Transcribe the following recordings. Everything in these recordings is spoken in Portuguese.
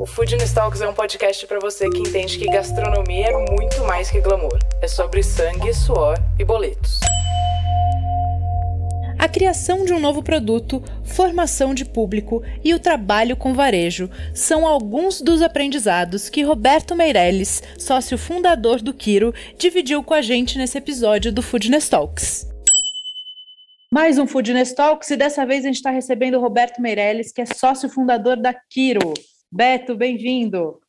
O Food Talks é um podcast para você que entende que gastronomia é muito mais que glamour. É sobre sangue, suor e boletos. A criação de um novo produto, formação de público e o trabalho com varejo são alguns dos aprendizados que Roberto Meirelles, sócio fundador do Quiro, dividiu com a gente nesse episódio do Foodness Talks. Mais um Foodness Talks e dessa vez a gente está recebendo o Roberto Meirelles, que é sócio fundador da Quiro. Beto, bem-vindo.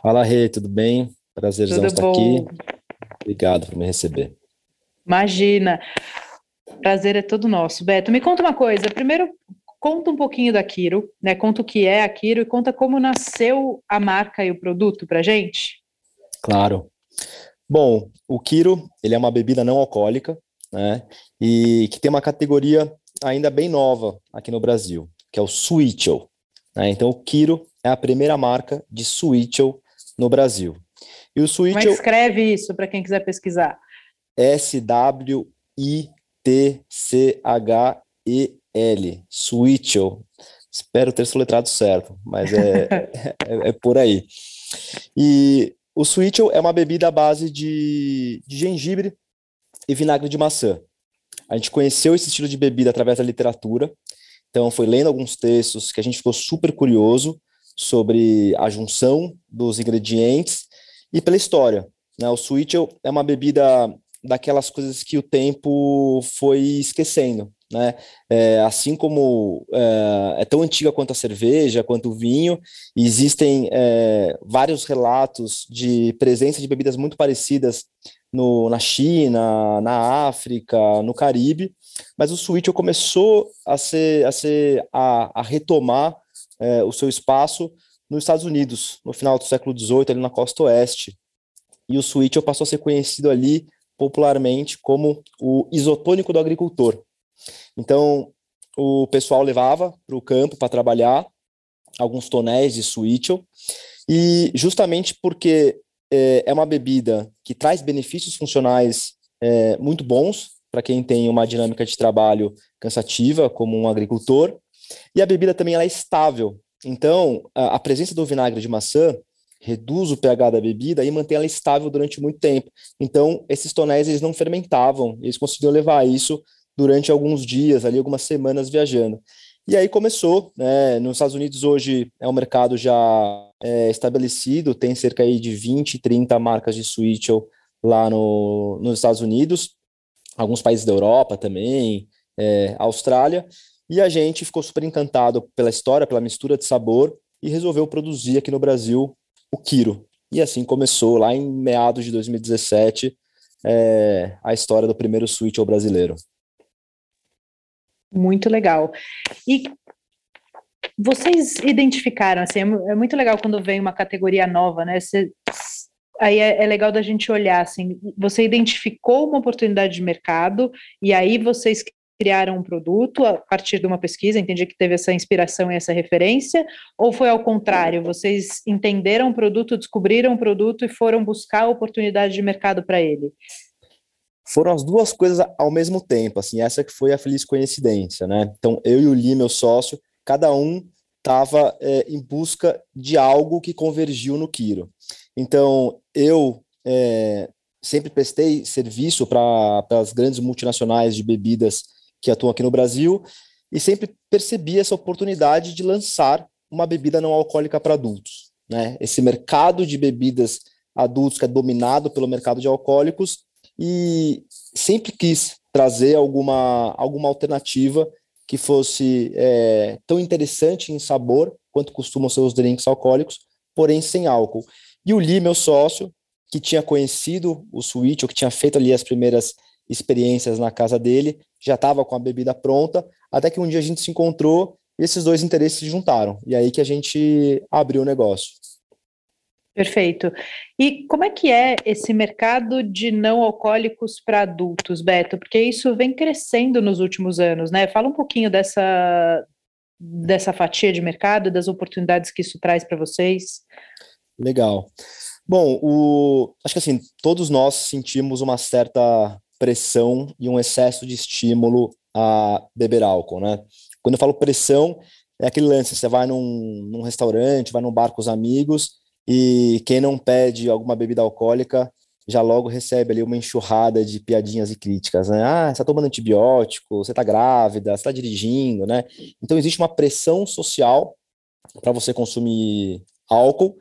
Fala, Rê, tudo bem? Prazerzão tudo estar bom? aqui. Obrigado por me receber. Imagina. Prazer é todo nosso. Beto, me conta uma coisa. Primeiro, conta um pouquinho da Quiro, né? Conta o que é a Quiro e conta como nasceu a marca e o produto pra gente. Claro. Bom, o Quiro, ele é uma bebida não alcoólica, né? E que tem uma categoria ainda bem nova aqui no Brasil, que é o Sweetel. Né? Então, o Quiro é a primeira marca de Switchel no Brasil. E o Switchel... Como é escreve isso para quem quiser pesquisar? S-W-I-T-C-H-E-L. Switchel. Espero ter soletrado certo, mas é, é, é, por aí. E o Switchel é uma bebida à base de, de gengibre e vinagre de maçã. A gente conheceu esse estilo de bebida através da literatura, então foi lendo alguns textos que a gente ficou super curioso sobre a junção dos ingredientes e pela história. Né? O Switchel é uma bebida daquelas coisas que o tempo foi esquecendo. Né? É, assim como é, é, tão antiga quanto a cerveja, quanto o vinho, existem é, vários relatos de presença de bebidas muito parecidas no, na China, na África, no Caribe, mas o Switchel começou a ser, a, ser, a, a retomar é, o seu espaço nos Estados Unidos, no final do século XVIII, ali na costa oeste. E o Switchel passou a ser conhecido ali popularmente como o isotônico do agricultor. Então, o pessoal levava para o campo para trabalhar alguns tonéis de Switchel, e justamente porque é, é uma bebida que traz benefícios funcionais é, muito bons para quem tem uma dinâmica de trabalho cansativa, como um agricultor, e a bebida também ela é estável. Então, a, a presença do vinagre de maçã reduz o pH da bebida e mantém ela estável durante muito tempo. Então, esses tonéis eles não fermentavam, eles conseguiam levar isso durante alguns dias, ali algumas semanas viajando. E aí começou, né, nos Estados Unidos hoje é um mercado já é, estabelecido, tem cerca aí de 20, 30 marcas de Switchel lá no, nos Estados Unidos, alguns países da Europa também, é, Austrália, e a gente ficou super encantado pela história, pela mistura de sabor e resolveu produzir aqui no Brasil o Kiro. E assim começou lá em meados de 2017 é, a história do primeiro Switch ao brasileiro. Muito legal. E vocês identificaram, assim, é, é muito legal quando vem uma categoria nova, né? Você, aí é, é, legal da gente olhar, assim, você identificou uma oportunidade de mercado e aí vocês criaram um produto a partir de uma pesquisa, entendi que teve essa inspiração e essa referência, ou foi ao contrário, vocês entenderam o produto, descobriram o produto e foram buscar a oportunidade de mercado para ele? Foram as duas coisas ao mesmo tempo, assim, essa que foi a feliz coincidência, né? Então, eu e o Li, meu sócio, cada um estava é, em busca de algo que convergiu no Quiro. Então, eu é, sempre prestei serviço para as grandes multinacionais de bebidas que atuam aqui no Brasil, e sempre percebi essa oportunidade de lançar uma bebida não alcoólica para adultos. Né? Esse mercado de bebidas adultos que é dominado pelo mercado de alcoólicos, e sempre quis trazer alguma, alguma alternativa que fosse é, tão interessante em sabor quanto costumam ser os drinks alcoólicos, porém sem álcool. E o Lee, meu sócio, que tinha conhecido o Switch, ou que tinha feito ali as primeiras experiências na casa dele, já estava com a bebida pronta, até que um dia a gente se encontrou e esses dois interesses se juntaram. E aí que a gente abriu o negócio. Perfeito. E como é que é esse mercado de não alcoólicos para adultos, Beto? Porque isso vem crescendo nos últimos anos, né? Fala um pouquinho dessa, dessa fatia de mercado, das oportunidades que isso traz para vocês. Legal. Bom, o, acho que assim, todos nós sentimos uma certa pressão e um excesso de estímulo a beber álcool, né? Quando eu falo pressão, é aquele lance, você vai num, num restaurante, vai num bar com os amigos, e quem não pede alguma bebida alcoólica já logo recebe ali uma enxurrada de piadinhas e críticas, né? Ah, você está tomando antibiótico, você está grávida, você está dirigindo, né? Então existe uma pressão social para você consumir álcool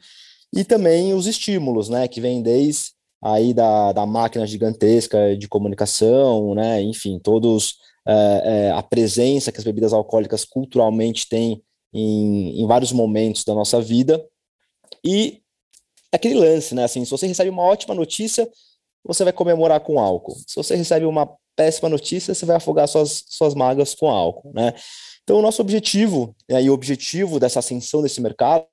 e também os estímulos, né? Que vem desde aí da, da máquina gigantesca de comunicação, né? Enfim, todos é, é, a presença que as bebidas alcoólicas culturalmente têm em, em vários momentos da nossa vida e aquele lance, né? Assim, se você recebe uma ótima notícia, você vai comemorar com álcool. Se você recebe uma péssima notícia, você vai afogar suas, suas mágoas com álcool, né? Então, o nosso objetivo, né, e o objetivo dessa ascensão desse mercado,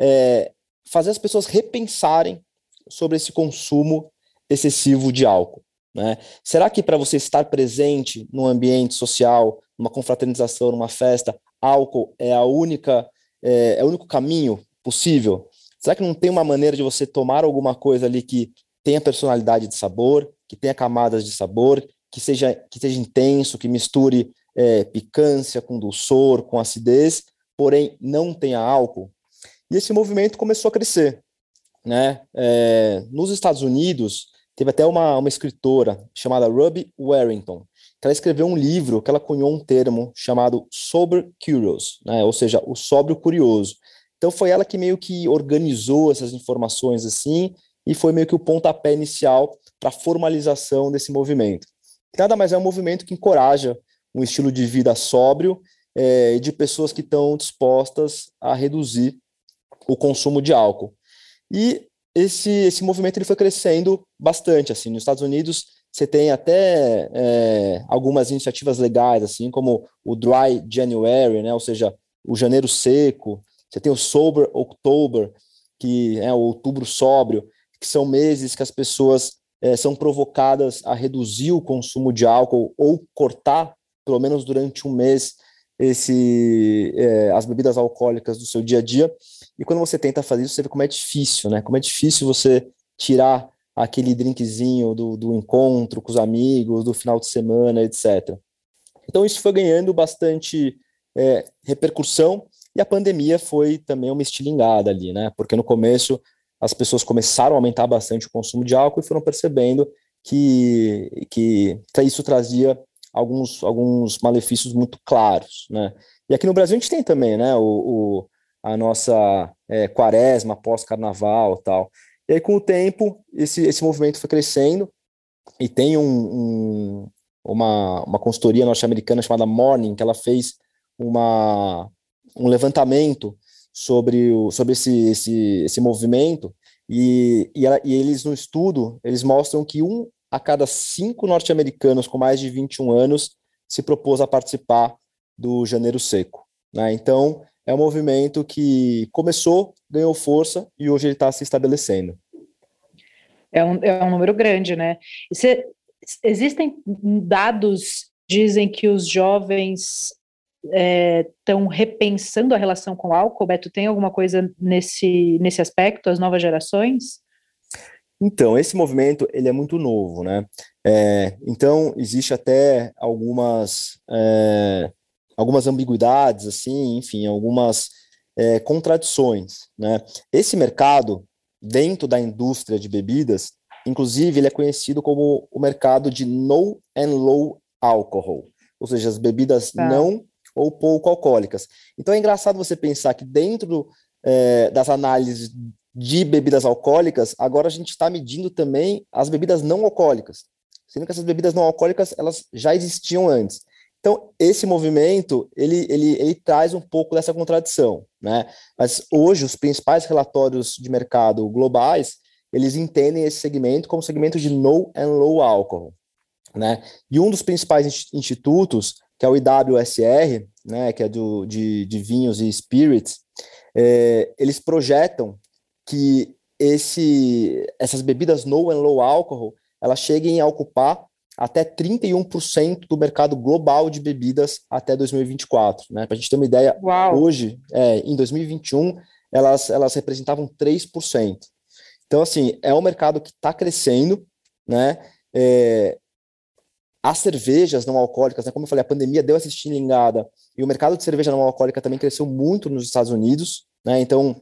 é fazer as pessoas repensarem sobre esse consumo excessivo de álcool. Né? Será que para você estar presente num ambiente social, numa confraternização, numa festa, álcool é a única é, é o único caminho possível? Será que não tem uma maneira de você tomar alguma coisa ali que tenha personalidade de sabor, que tenha camadas de sabor, que seja, que seja intenso, que misture é, picância com dulçor, com acidez, porém não tenha álcool? E esse movimento começou a crescer. Né? É, nos Estados Unidos, teve até uma, uma escritora chamada Ruby Warrington, que ela escreveu um livro que ela cunhou um termo chamado Sober Curious, né? ou seja, o sóbrio curioso. Então foi ela que meio que organizou essas informações assim e foi meio que o pontapé inicial para a formalização desse movimento. Nada mais é um movimento que encoraja um estilo de vida sóbrio é, de pessoas que estão dispostas a reduzir o consumo de álcool. E esse, esse movimento ele foi crescendo bastante. Assim, nos Estados Unidos você tem até é, algumas iniciativas legais, assim como o Dry January, né, ou seja, o janeiro seco, você tem o Sober October, que é o outubro sóbrio, que são meses que as pessoas é, são provocadas a reduzir o consumo de álcool ou cortar, pelo menos durante um mês, esse, é, as bebidas alcoólicas do seu dia a dia. E quando você tenta fazer isso, você vê como é difícil, né? Como é difícil você tirar aquele drinkzinho do, do encontro com os amigos, do final de semana, etc. Então isso foi ganhando bastante é, repercussão e a pandemia foi também uma estilingada ali, né? Porque no começo as pessoas começaram a aumentar bastante o consumo de álcool e foram percebendo que, que, que isso trazia alguns, alguns malefícios muito claros, né? E aqui no Brasil a gente tem também, né? O, o a nossa é, quaresma pós-carnaval tal. E aí, com o tempo, esse, esse movimento foi crescendo e tem um, um uma, uma consultoria norte-americana chamada Morning, que ela fez uma, um levantamento sobre, o, sobre esse, esse, esse movimento, e, e, ela, e eles, no estudo, eles mostram que um a cada cinco norte-americanos com mais de 21 anos se propôs a participar do Janeiro Seco. Né? Então, é um movimento que começou, ganhou força e hoje ele está se estabelecendo. É um, é um número grande, né? Cê, existem dados dizem que os jovens estão é, repensando a relação com o álcool? Beto, tem alguma coisa nesse, nesse aspecto, as novas gerações? Então, esse movimento, ele é muito novo, né? É, então, existe até algumas, é, algumas ambiguidades, assim, enfim, algumas é, contradições, né? Esse mercado, dentro da indústria de bebidas, inclusive, ele é conhecido como o mercado de no and low alcohol, ou seja, as bebidas tá. não ou pouco alcoólicas. Então é engraçado você pensar que dentro das análises de bebidas alcoólicas, agora a gente está medindo também as bebidas não alcoólicas, sendo que essas bebidas não alcoólicas elas já existiam antes. Então esse movimento ele, ele, ele traz um pouco dessa contradição, né? Mas hoje os principais relatórios de mercado globais eles entendem esse segmento como segmento de no and low alcohol, né? E um dos principais institutos que é o IWSR, né, que é do, de, de vinhos e spirits, é, eles projetam que esse, essas bebidas no and low alcohol, elas cheguem a ocupar até 31% do mercado global de bebidas até 2024. Né? Para a gente ter uma ideia, Uau. hoje, é, em 2021, elas, elas representavam 3%. Então, assim, é um mercado que está crescendo, né? É, as cervejas não alcoólicas, né, como eu falei, a pandemia deu essa estilingada e o mercado de cerveja não alcoólica também cresceu muito nos Estados Unidos, né? Então,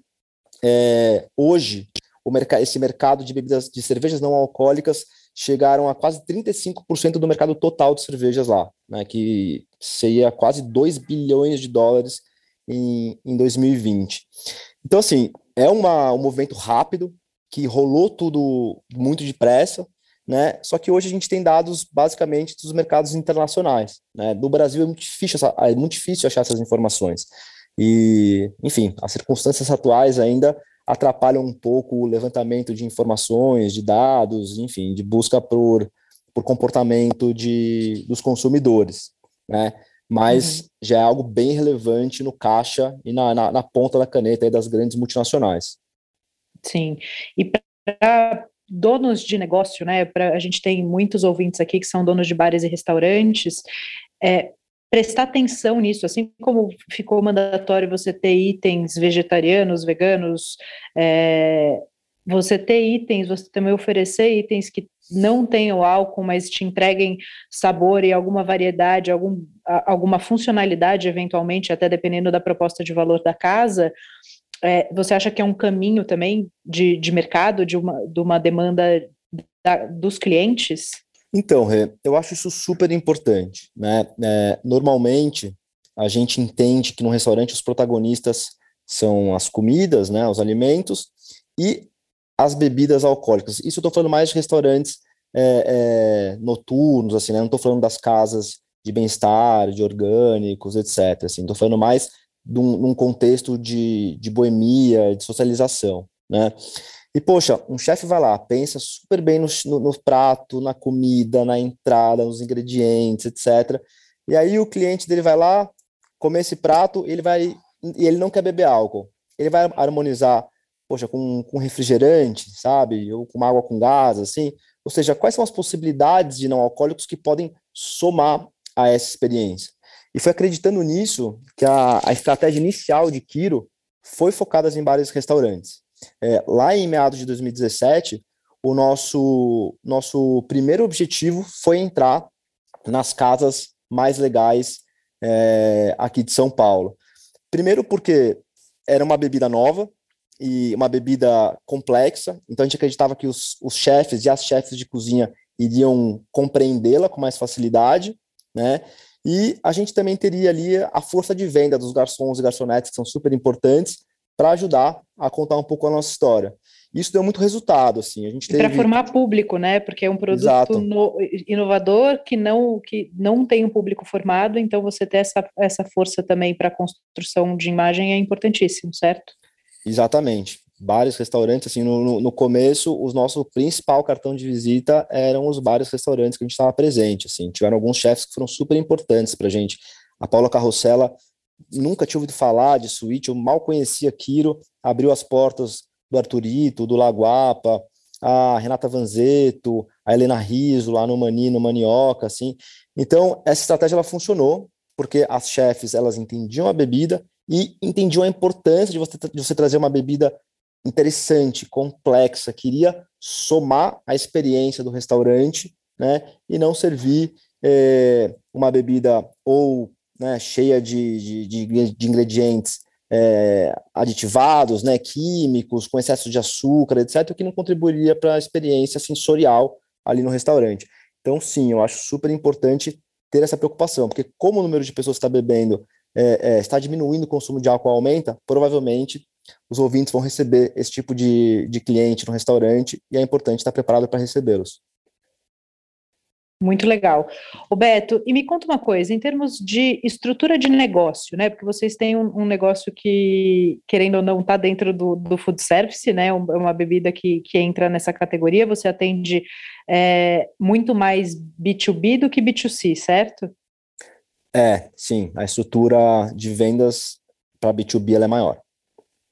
é, hoje, merc esse mercado de bebidas de cervejas não alcoólicas chegaram a quase 35% do mercado total de cervejas lá, né, que seria quase 2 bilhões de dólares em, em 2020. Então, assim, é uma, um movimento rápido, que rolou tudo muito depressa, né? Só que hoje a gente tem dados basicamente dos mercados internacionais, né? No Brasil é muito difícil, é muito difícil achar essas informações. E, enfim, as circunstâncias atuais ainda atrapalham um pouco o levantamento de informações, de dados, enfim, de busca por, por comportamento de, dos consumidores, né? Mas uhum. já é algo bem relevante no caixa e na, na, na ponta da caneta das grandes multinacionais. Sim, e para donos de negócio, né? Pra, a gente tem muitos ouvintes aqui que são donos de bares e restaurantes. É, prestar atenção nisso, assim como ficou mandatório você ter itens vegetarianos, veganos, é, você ter itens, você também oferecer itens que não tenham álcool, mas te entreguem sabor e alguma variedade, algum, alguma funcionalidade, eventualmente, até dependendo da proposta de valor da casa, é, você acha que é um caminho também de, de mercado, de uma, de uma demanda da, dos clientes? Então, Rê, eu acho isso super importante. Né? É, normalmente, a gente entende que no restaurante os protagonistas são as comidas, né, os alimentos, e as bebidas alcoólicas. Isso eu estou falando mais de restaurantes é, é, noturnos, assim, né? não estou falando das casas de bem-estar, de orgânicos, etc. Assim, estou falando mais de um, contexto de, de boemia, de socialização, né? E, poxa, um chefe vai lá, pensa super bem no, no, no, prato, na comida, na entrada, nos ingredientes, etc. E aí o cliente dele vai lá, comer esse prato, ele vai e ele não quer beber álcool. Ele vai harmonizar, poxa, com, com refrigerante, sabe? Ou com água com gás, assim. Ou seja, quais são as possibilidades de não alcoólicos que podem somar a essa experiência? E foi acreditando nisso que a, a estratégia inicial de Kiro foi focada em bares e restaurantes. É, lá em meados de 2017, o nosso, nosso primeiro objetivo foi entrar nas casas mais legais é, aqui de São Paulo. Primeiro porque era uma bebida nova e uma bebida complexa, então a gente acreditava que os, os chefes e as chefes de cozinha iriam compreendê-la com mais facilidade, né? E a gente também teria ali a força de venda dos garçons e garçonetes, que são super importantes, para ajudar a contar um pouco a nossa história. Isso deu muito resultado, assim. A gente teve... para formar público, né? Porque é um produto no... inovador que não que não tem um público formado, então você ter essa, essa força também para a construção de imagem é importantíssimo, certo? Exatamente bares, restaurantes, assim, no, no começo, o nosso principal cartão de visita eram os bares, restaurantes que a gente estava presente, assim, tiveram alguns chefes que foram super importantes para a gente. A Paula Carrossela, nunca tinha ouvido falar de suíte, eu mal conhecia Quiro, abriu as portas do Arturito, do Laguapa, a Renata Vanzeto, a Helena Riso, no Mani, no Manioca, assim. Então, essa estratégia, ela funcionou, porque as chefes, elas entendiam a bebida e entendiam a importância de você, de você trazer uma bebida interessante, complexa, queria somar a experiência do restaurante, né, e não servir é, uma bebida ou né, cheia de, de, de ingredientes é, aditivados, né, químicos, com excesso de açúcar, etc., que não contribuiria para a experiência sensorial ali no restaurante. Então, sim, eu acho super importante ter essa preocupação, porque como o número de pessoas que está bebendo é, é, está diminuindo, o consumo de álcool aumenta, provavelmente os ouvintes vão receber esse tipo de, de cliente no restaurante e é importante estar preparado para recebê-los. Muito legal. Roberto, e me conta uma coisa, em termos de estrutura de negócio, né? Porque vocês têm um, um negócio que, querendo ou não, está dentro do, do food service, né? É uma bebida que, que entra nessa categoria. Você atende é, muito mais B2B do que B2C, certo? É, sim. A estrutura de vendas para B2B é maior.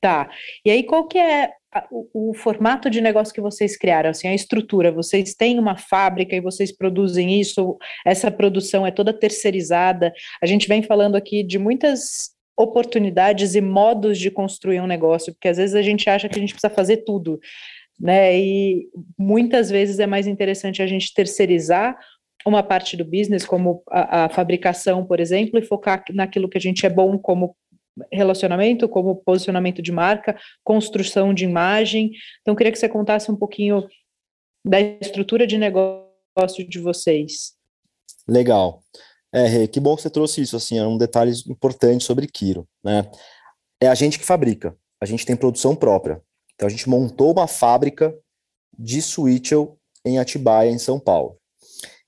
Tá. E aí, qual que é o, o, formato de negócio que vocês criaram, assim, a estrutura, vocês têm uma fábrica e vocês produzem isso, essa produção é toda terceirizada. A gente vem falando aqui de muitas oportunidades e modos de construir um negócio, porque às vezes a gente acha que a gente precisa fazer tudo, né? E muitas vezes é mais interessante a gente terceirizar uma parte do business, como a, a fabricação, por exemplo, e focar naquilo que a gente é bom como relacionamento, como posicionamento de marca, construção de imagem. Então, queria que você contasse um pouquinho da estrutura de negócio de vocês. Legal. É, que bom que você trouxe isso, assim, é um detalhe importante sobre Kiro, né? É a gente que fabrica, a gente tem produção própria. Então, a gente montou uma fábrica de Switchel em Atibaia, em São Paulo.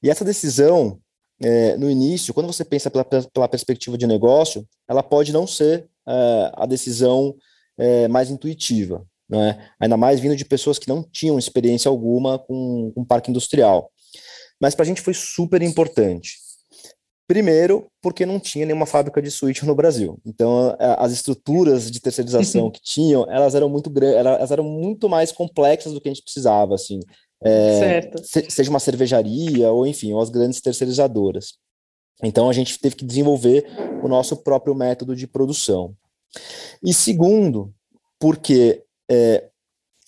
E essa decisão é, no início, quando você pensa pela, pela, perspectiva de negócio, ela pode não ser é, a decisão é, mais intuitiva, né? ainda mais vindo de pessoas que não tinham experiência alguma com, com parque industrial. Mas para a gente foi super importante. Primeiro, porque não tinha nenhuma fábrica de switch no Brasil. Então, as estruturas de terceirização que tinham, elas eram muito grandes, elas eram muito mais complexas do que a gente precisava, assim é, se, seja uma cervejaria ou enfim, ou as grandes terceirizadoras. Então a gente teve que desenvolver o nosso próprio método de produção. E segundo, porque é,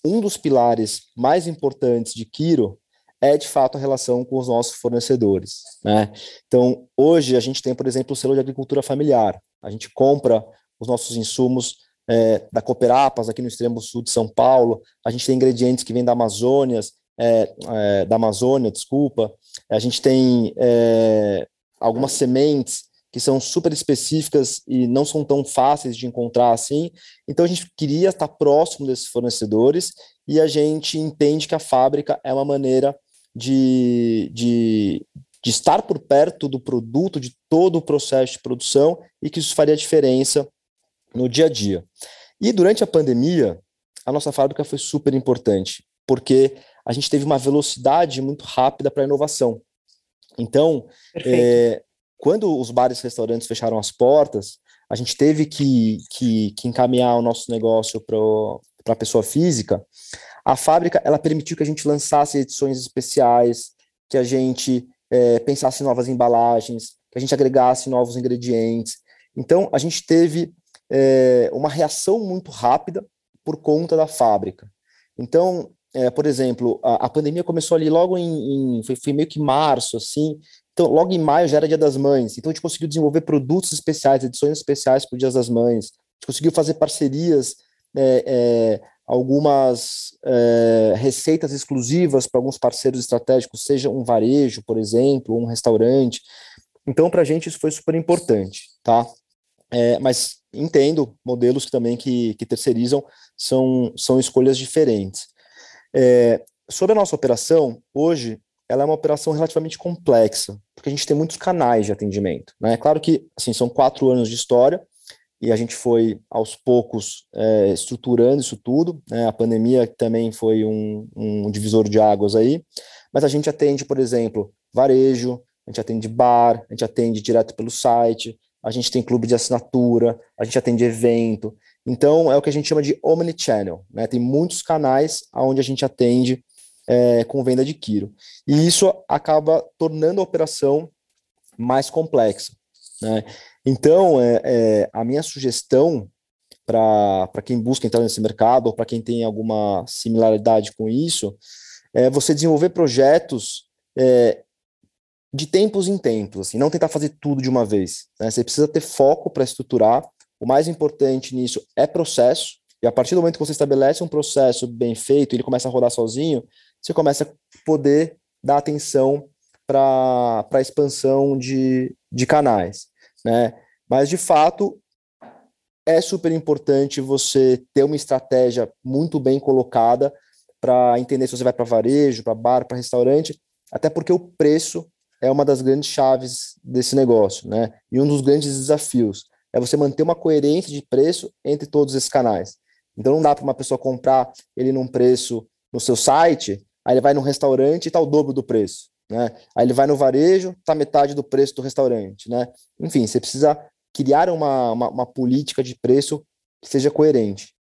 um dos pilares mais importantes de Kiro é de fato a relação com os nossos fornecedores. Né? Então, hoje a gente tem, por exemplo, o selo de agricultura familiar. A gente compra os nossos insumos é, da Cooperapas, aqui no extremo sul de São Paulo. A gente tem ingredientes que vêm da Amazônia, é, é, da Amazônia, desculpa, a gente tem é, algumas sementes que são super específicas e não são tão fáceis de encontrar assim. Então a gente queria estar próximo desses fornecedores e a gente entende que a fábrica é uma maneira de, de, de estar por perto do produto, de todo o processo de produção e que isso faria diferença no dia a dia. E durante a pandemia, a nossa fábrica foi super importante, porque a gente teve uma velocidade muito rápida para a inovação. Então, é, quando os bares e restaurantes fecharam as portas, a gente teve que, que, que encaminhar o nosso negócio para a pessoa física. A fábrica ela permitiu que a gente lançasse edições especiais, que a gente é, pensasse em novas embalagens, que a gente agregasse novos ingredientes. Então, a gente teve é, uma reação muito rápida por conta da fábrica. Então, é, por exemplo, a, a, pandemia começou ali logo em, em foi, foi, meio que março, assim, então logo em maio já era Dia das Mães, então a gente conseguiu desenvolver produtos especiais, edições especiais para o Dia das Mães, a gente conseguiu fazer parcerias, é, é, algumas é, receitas exclusivas para alguns parceiros estratégicos, seja um varejo, por exemplo, ou um restaurante, então para a gente isso foi super importante, tá? É, mas entendo modelos que também que, que terceirizam são, são escolhas diferentes. É, sobre a nossa operação, hoje, ela é uma operação relativamente complexa, porque a gente tem muitos canais de atendimento. Né? É claro que assim, são quatro anos de história, e a gente foi, aos poucos, é, estruturando isso tudo. Né? A pandemia também foi um, um divisor de águas aí, mas a gente atende, por exemplo, varejo, a gente atende bar, a gente atende direto pelo site, a gente tem clube de assinatura, a gente atende evento. Então, é o que a gente chama de omnichannel. Né? Tem muitos canais onde a gente atende é, com venda de quilo. E isso acaba tornando a operação mais complexa. Né? Então, é, é, a minha sugestão para quem busca entrar nesse mercado, ou para quem tem alguma similaridade com isso, é você desenvolver projetos é, de tempos em tempos, assim, não tentar fazer tudo de uma vez. Né? Você precisa ter foco para estruturar o mais importante nisso é processo, e a partir do momento que você estabelece um processo bem feito, ele começa a rodar sozinho, você começa a poder dar atenção para a expansão de, de canais. Né? Mas, de fato, é super importante você ter uma estratégia muito bem colocada para entender se você vai para varejo, para bar, para restaurante, até porque o preço é uma das grandes chaves desse negócio, né? E um dos grandes desafios é você manter uma coerência de preço entre todos esses canais. Então não dá para uma pessoa comprar ele num preço no seu site, aí ele vai num restaurante e tá o dobro do preço, né? Aí ele vai no varejo, tá metade do preço do restaurante, né? Enfim, você precisa criar uma, uma, uma política de preço que seja coerente.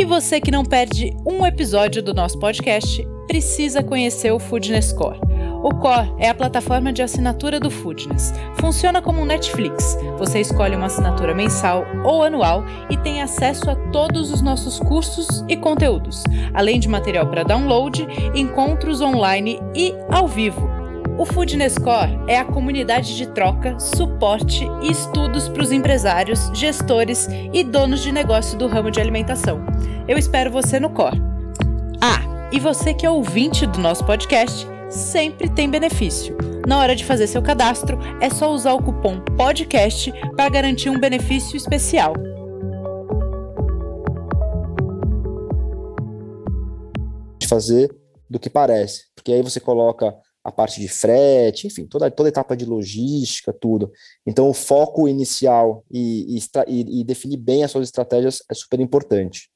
E você que não perde um episódio do nosso podcast, precisa conhecer o Foodness Core. O Core é a plataforma de assinatura do Foodness. Funciona como um Netflix. Você escolhe uma assinatura mensal ou anual e tem acesso a todos os nossos cursos e conteúdos, além de material para download, encontros online e ao vivo. O Foodness Core é a comunidade de troca, suporte e estudos para os empresários, gestores e donos de negócio do ramo de alimentação. Eu espero você no Core. E você que é ouvinte do nosso podcast, sempre tem benefício. Na hora de fazer seu cadastro, é só usar o cupom PODCAST para garantir um benefício especial. Fazer do que parece, porque aí você coloca a parte de frete, enfim, toda, toda etapa de logística, tudo. Então, o foco inicial e, e, e definir bem as suas estratégias é super importante.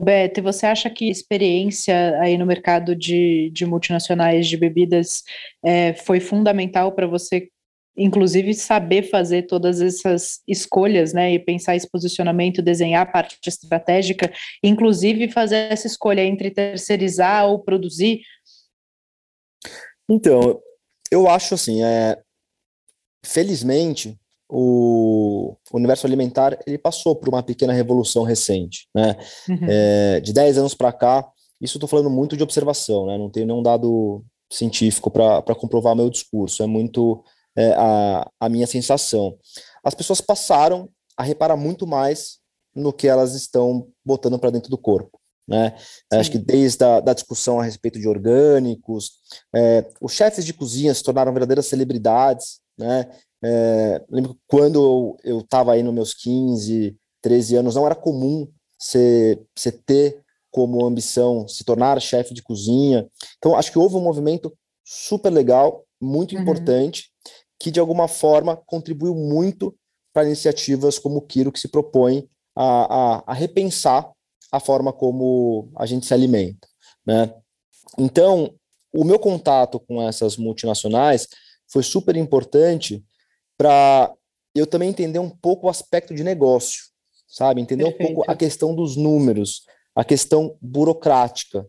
Beto, você acha que experiência aí no mercado de, de multinacionais de bebidas é, foi fundamental para você, inclusive, saber fazer todas essas escolhas, né, e pensar esse posicionamento, desenhar a parte estratégica, inclusive fazer essa escolha entre terceirizar ou produzir? Então, eu acho assim, é, felizmente, o universo alimentar ele passou por uma pequena revolução recente, né? Uhum. É, de 10 anos para cá, isso estou falando muito de observação, né? Não tenho nenhum dado científico para comprovar meu discurso, é muito é, a, a minha sensação. As pessoas passaram a reparar muito mais no que elas estão botando para dentro do corpo. Né? Acho que desde a da discussão a respeito de orgânicos, é, os chefes de cozinha se tornaram verdadeiras celebridades, né? É, lembro que quando eu estava aí nos meus 15, 13 anos, não era comum você, você ter como ambição se tornar chefe de cozinha. Então, acho que houve um movimento super legal, muito uhum. importante, que de alguma forma contribuiu muito para iniciativas como o Quiro, que se propõe a, a, a, repensar a forma como a gente se alimenta. Né? Então, o meu contato com essas multinacionais foi super importante para eu também entender um pouco o aspecto de negócio, sabe? Entender Perfeito. um pouco a questão dos números, a questão burocrática,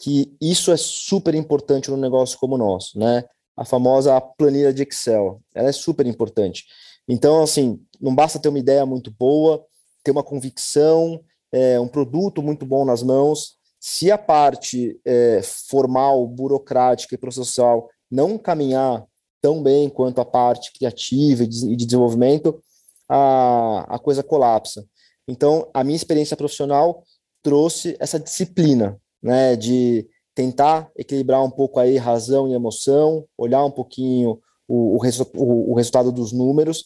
que isso é super importante num negócio como o nosso, né? A famosa planilha de Excel, ela é super importante. Então, assim, não basta ter uma ideia muito boa, ter uma convicção, é, um produto muito bom nas mãos. Se a parte é, formal, burocrática e processual não caminhar tão bem quanto a parte criativa e de desenvolvimento, a, a coisa colapsa. Então, a minha experiência profissional trouxe essa disciplina, né, de tentar equilibrar um pouco aí razão e emoção, olhar um pouquinho o, o, o, o resultado dos números,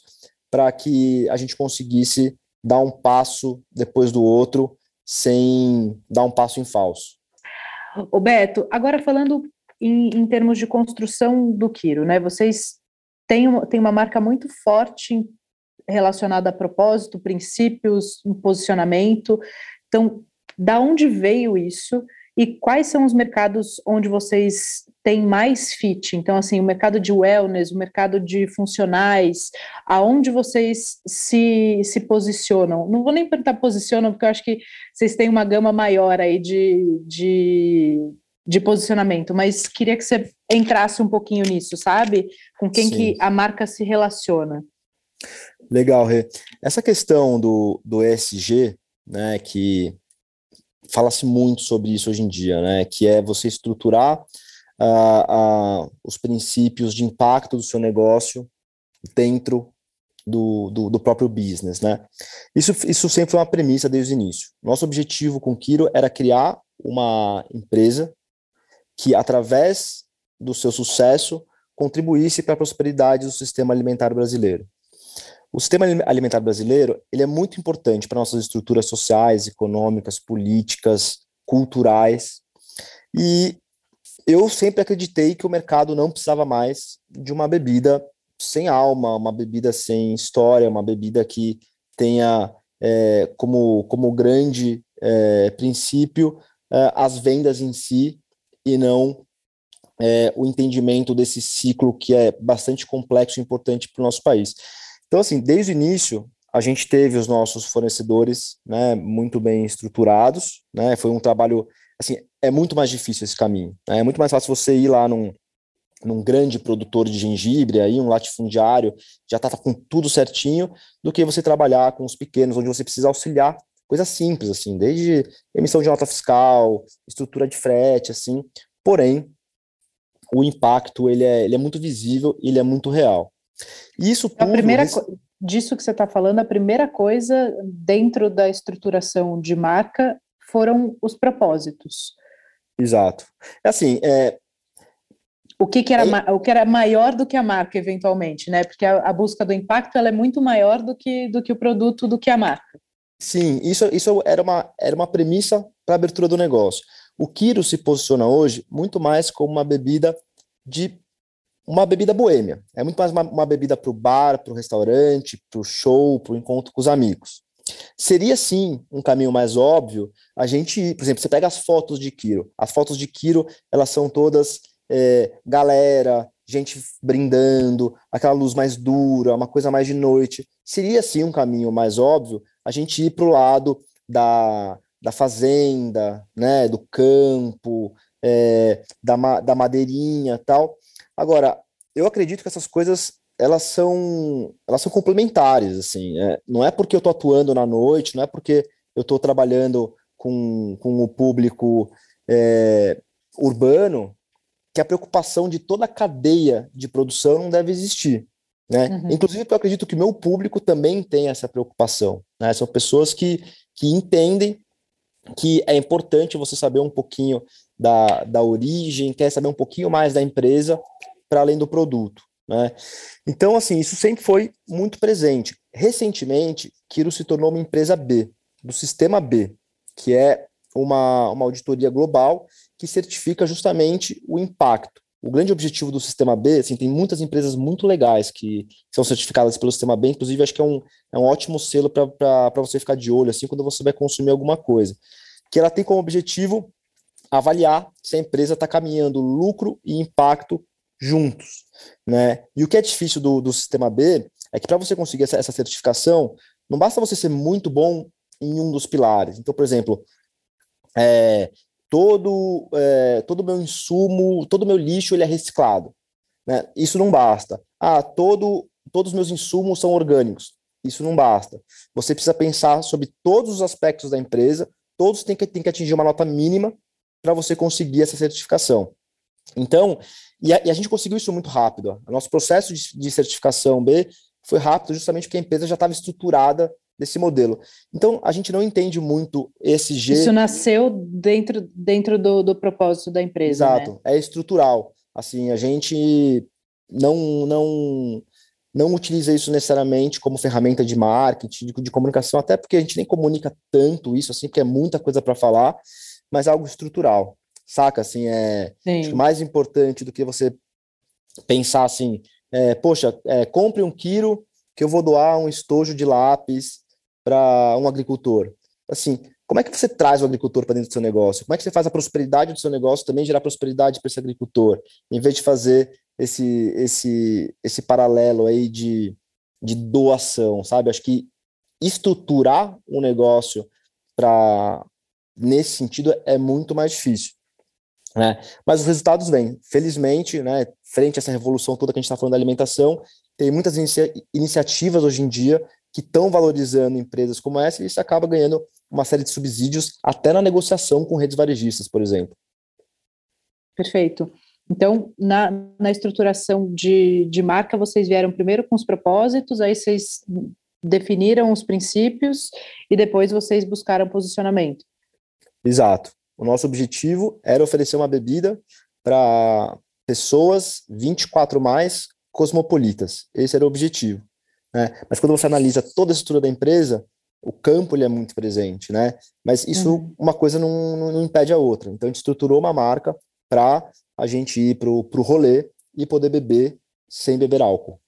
para que a gente conseguisse dar um passo depois do outro, sem dar um passo em falso. O Beto, agora falando em, em termos de construção do Quiro, né? Vocês têm uma, têm uma marca muito forte relacionada a propósito, princípios, um posicionamento. Então, da onde veio isso e quais são os mercados onde vocês têm mais fit? Então, assim, o mercado de wellness, o mercado de funcionais, aonde vocês se, se posicionam? Não vou nem perguntar posicionam, porque eu acho que vocês têm uma gama maior aí de, de de posicionamento, mas queria que você entrasse um pouquinho nisso, sabe? Com quem Sim. que a marca se relaciona. Legal, Rê. Essa questão do, do ESG, né, que fala-se muito sobre isso hoje em dia, né, que é você estruturar uh, uh, os princípios de impacto do seu negócio dentro do, do, do, próprio business, né? Isso, isso sempre foi uma premissa desde o início. Nosso objetivo com o Kiro era criar uma empresa que, através do seu sucesso, contribuísse para a prosperidade do sistema alimentar brasileiro. O sistema alimentar brasileiro ele é muito importante para nossas estruturas sociais, econômicas, políticas, culturais. E eu sempre acreditei que o mercado não precisava mais de uma bebida sem alma, uma bebida sem história, uma bebida que tenha é, como, como grande é, princípio é, as vendas em si e não é, o entendimento desse ciclo que é bastante complexo e importante para o nosso país. Então, assim, desde o início, a gente teve os nossos fornecedores, né, muito bem estruturados, né, foi um trabalho, assim, é muito mais difícil esse caminho, né, é muito mais fácil você ir lá num, num grande produtor de gengibre, aí um latifundiário, já está com tudo certinho, do que você trabalhar com os pequenos, onde você precisa auxiliar coisas simples, assim, desde emissão de nota fiscal, estrutura de frete, assim, porém, o impacto, ele é, ele é muito visível, ele é muito real. Isso tudo... A primeira disso que você está falando, a primeira coisa dentro da estruturação de marca foram os propósitos. Exato. É assim, é, o que, que, era, é... o que era maior do que a marca, eventualmente, né? Porque a, a, busca do impacto ela é muito maior do que, do que o produto, do que a marca. Sim, isso, isso era, uma, era uma premissa para a abertura do negócio. O Kiro se posiciona hoje muito mais como uma bebida de uma bebida boêmia. É muito mais uma, uma bebida para o bar, para o restaurante, para o show, para o encontro com os amigos. Seria sim um caminho mais óbvio a gente por exemplo, você pega as fotos de Kiro. As fotos de Kiro, elas são todas é, galera, gente brindando, aquela luz mais dura, uma coisa mais de noite. Seria sim um caminho mais óbvio a gente ir para o lado da, da fazenda, né, do campo, é, da, da madeirinha tal. Agora, eu acredito que essas coisas elas são elas são complementares assim é, não é porque eu estou atuando na noite não é porque eu estou trabalhando com, com o público é, urbano que a preocupação de toda a cadeia de produção não deve existir. Né? Uhum. Inclusive, eu acredito que meu público também tem essa preocupação. Né? São pessoas que, que entendem que é importante você saber um pouquinho da, da origem, quer saber um pouquinho mais da empresa para além do produto. Né? Então, assim, isso sempre foi muito presente. Recentemente, Kiro se tornou uma empresa B, do sistema B, que é uma, uma auditoria global que certifica justamente o impacto. O grande objetivo do sistema B, assim, tem muitas empresas muito legais que são certificadas pelo sistema B, inclusive acho que é um, é um ótimo selo para você ficar de olho, assim, quando você vai consumir alguma coisa. Que ela tem como objetivo avaliar se a empresa está caminhando lucro e impacto juntos. Né? E o que é difícil do, do sistema B é que para você conseguir essa, essa certificação, não basta você ser muito bom em um dos pilares. Então, por exemplo, é, todo é, todo meu insumo, todo meu lixo ele é reciclado. Né? Isso não basta. Ah, todo, todos os meus insumos são orgânicos. Isso não basta. Você precisa pensar sobre todos os aspectos da empresa, todos têm que, têm que atingir uma nota mínima para você conseguir essa certificação. Então, e a, e a, gente conseguiu isso muito rápido. O nosso processo de, de certificação B foi rápido justamente porque a empresa já estava estruturada desse modelo. Então, a gente não entende muito esse G. Isso nasceu dentro, dentro do, do propósito da empresa. Exato, né? é estrutural. Assim, a gente não, não, não utiliza isso necessariamente como ferramenta de marketing, de, de comunicação, até porque a gente nem comunica tanto isso, assim, porque é muita coisa para falar, mas é algo estrutural. Saca? Assim, é mais importante do que você pensar assim, é, poxa, é, compre um quilo que eu vou doar um estojo de lápis para um agricultor. Assim, como é que você traz o agricultor para dentro do seu negócio? Como é que você faz a prosperidade do seu negócio também gerar prosperidade para esse agricultor, em vez de fazer esse esse esse paralelo aí de, de doação, sabe? Acho que estruturar um negócio para nesse sentido é muito mais difícil. Né? Mas os resultados vêm. Felizmente, né, frente a essa revolução toda que a gente está falando da alimentação, tem muitas inicia iniciativas hoje em dia que estão valorizando empresas como essa e isso acaba ganhando uma série de subsídios até na negociação com redes varejistas, por exemplo. Perfeito. Então, na, na estruturação de, de marca, vocês vieram primeiro com os propósitos, aí vocês definiram os princípios e depois vocês buscaram posicionamento. Exato. O nosso objetivo era oferecer uma bebida para pessoas 24 mais cosmopolitas. Esse era o objetivo. Né? Mas quando você analisa toda a estrutura da empresa, o campo ele é muito presente, né? Mas isso, uhum. uma coisa não, não, não, impede a outra. Então a gente estruturou uma marca para a gente ir para o rolê e poder beber sem beber álcool.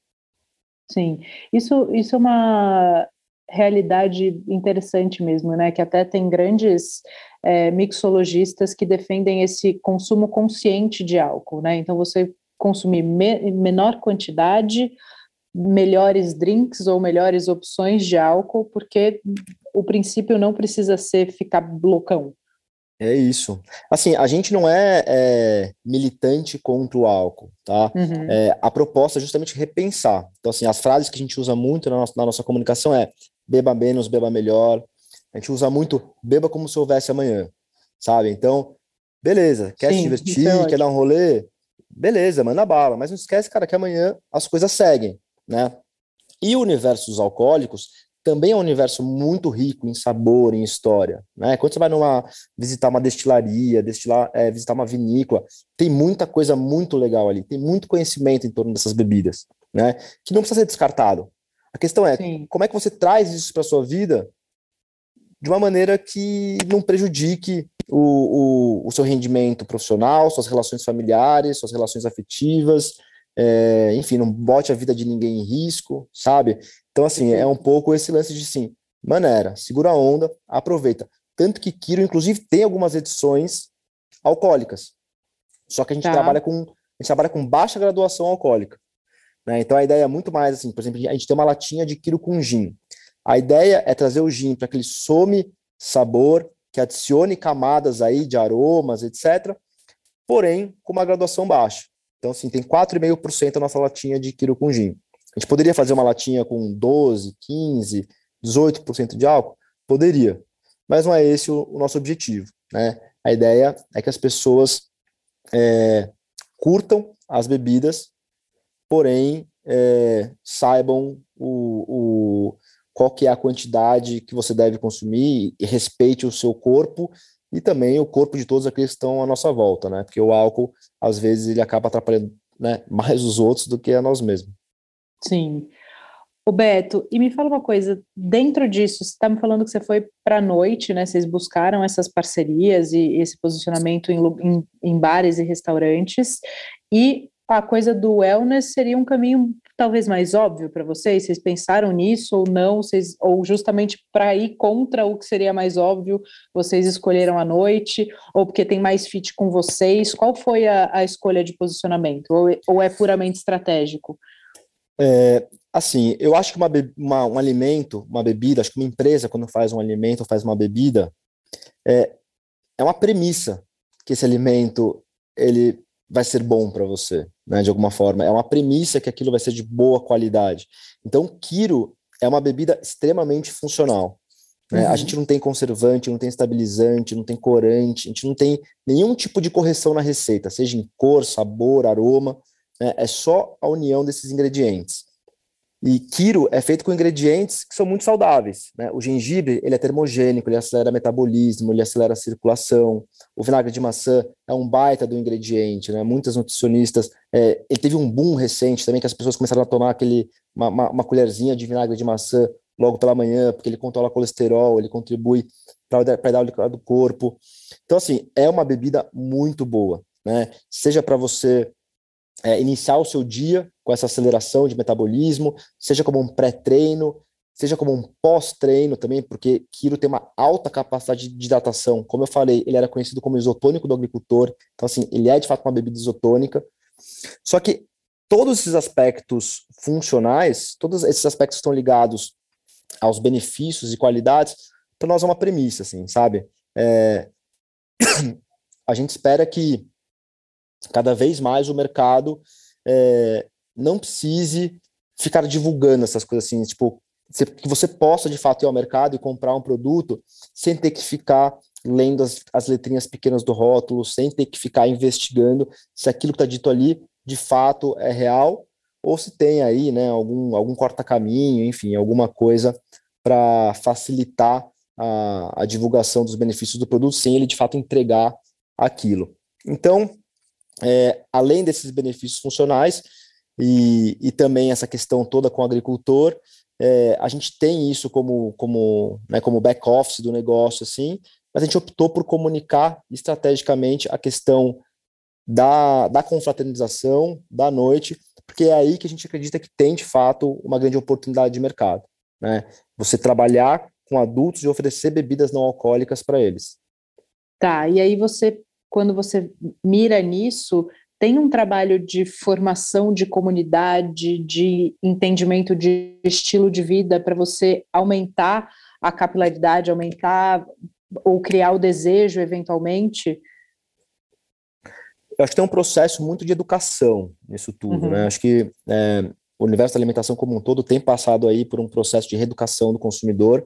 Sim, isso, isso é uma realidade interessante mesmo, né? Que até tem grandes é, mixologistas que defendem esse consumo consciente de álcool, né? Então você consumir me menor quantidade melhores drinks ou melhores opções de álcool, porque o princípio não precisa ser ficar loucão. É isso. Assim, a gente não é, é militante contra o álcool, tá? Uhum. É, a proposta é justamente repensar. Então, assim, as frases que a gente usa muito na nossa, na nossa comunicação é beba menos, beba melhor. A gente usa muito beba como se houvesse amanhã, sabe? Então, beleza, quer Sim, se divertir, é quer dar um rolê? Beleza, manda bala. Mas não esquece, cara, que amanhã as coisas seguem, né? E o universo dos alcoólicos também é um universo muito rico em sabor, em história. Né? Quando você vai numa visitar uma destilaria, destilar, é, visitar uma vinícola, tem muita coisa muito legal ali, tem muito conhecimento em torno dessas bebidas, né? Que não precisa ser descartado. A questão é Sim. como é que você traz isso para sua vida de uma maneira que não prejudique o, o, o, seu rendimento profissional, suas relações familiares, suas relações afetivas, é, enfim, não bote a vida de ninguém em risco, sabe? Então, assim, é um pouco esse lance de, sim, maneira, segura a onda, aproveita. Tanto que Kiro, inclusive, tem algumas edições alcoólicas. Só que a gente tá. trabalha com a gente trabalha com baixa graduação alcoólica. Né? Então a ideia é muito mais assim, por exemplo, a gente tem uma latinha de Kiro com gin. A ideia é trazer o gin para que ele some sabor, que adicione camadas aí de aromas, etc. Porém, com uma graduação baixa. Então, assim, tem 4,5% a nossa latinha de gin. A gente poderia fazer uma latinha com 12, 15, 18% de álcool? Poderia, mas não é esse o, o, nosso objetivo. Né? A ideia é que as pessoas é, curtam as bebidas, porém é, saibam o, o, qual que é a quantidade que você deve consumir e respeite o seu corpo e também o corpo de todos aqueles que estão à nossa volta, né? Porque o álcool, às vezes, ele acaba atrapalhando né, mais os outros do que a nós mesmos. Sim. O Beto, e me fala uma coisa, dentro disso, você está me falando que você foi para a noite, né? Vocês buscaram essas parcerias e esse posicionamento em, em, em bares e restaurantes, e a coisa do wellness seria um caminho talvez mais óbvio para vocês? Vocês pensaram nisso ou não? Vocês, ou justamente para ir contra o que seria mais óbvio, vocês escolheram a noite? Ou porque tem mais fit com vocês? Qual foi a, a escolha de posicionamento? Ou, ou é puramente estratégico? É, assim, eu acho que uma, uma, um alimento, uma bebida, acho que uma empresa, quando faz um alimento, faz uma bebida, é, é uma premissa que esse alimento ele vai ser bom para você, né, de alguma forma. É uma premissa que aquilo vai ser de boa qualidade. Então, Kiro é uma bebida extremamente funcional. Né? Uhum. A gente não tem conservante, não tem estabilizante, não tem corante, a gente não tem nenhum tipo de correção na receita, seja em cor, sabor, aroma né, é só a união desses ingredientes. E Kiro é feito com ingredientes que são muito saudáveis. Né? O gengibre ele é termogênico, ele acelera metabolismo, ele acelera a circulação. O vinagre de maçã é um baita do ingrediente. Né? Muitas nutricionistas. É, ele teve um boom recente também que as pessoas começaram a tomar aquele, uma, uma, uma colherzinha de vinagre de maçã logo pela manhã, porque ele controla colesterol, ele contribui para dar o do corpo. Então, assim, é uma bebida muito boa. Né? Seja para você é, iniciar o seu dia com essa aceleração de metabolismo, seja como um pré-treino, seja como um pós-treino também, porque Kiro tem uma alta capacidade de hidratação. Como eu falei, ele era conhecido como isotônico do agricultor, então assim, ele é de fato uma bebida isotônica. Só que todos esses aspectos funcionais, todos esses aspectos estão ligados aos benefícios e qualidades, para nós é uma premissa, assim, sabe? É... a gente espera que cada vez mais o mercado é, não precise ficar divulgando essas coisas assim, tipo, que você possa de fato ir ao mercado e comprar um produto sem ter que ficar lendo as, as letrinhas pequenas do rótulo, sem ter que ficar investigando se aquilo que está dito ali de fato é real ou se tem aí né, algum, algum corta-caminho, enfim, alguma coisa para facilitar a, a divulgação dos benefícios do produto sem ele de fato entregar aquilo. Então, é, além desses benefícios funcionais e, e também essa questão toda com o agricultor, é, a gente tem isso como, como, né, como back-office do negócio, assim, mas a gente optou por comunicar estrategicamente a questão da, da confraternização da noite, porque é aí que a gente acredita que tem, de fato, uma grande oportunidade de mercado. Né? Você trabalhar com adultos e oferecer bebidas não alcoólicas para eles. Tá, e aí você quando você mira nisso, tem um trabalho de formação de comunidade, de entendimento de estilo de vida para você aumentar a capilaridade, aumentar ou criar o desejo eventualmente? Eu acho que tem um processo muito de educação nisso tudo, uhum. né? Acho que é, o universo da alimentação como um todo tem passado aí por um processo de reeducação do consumidor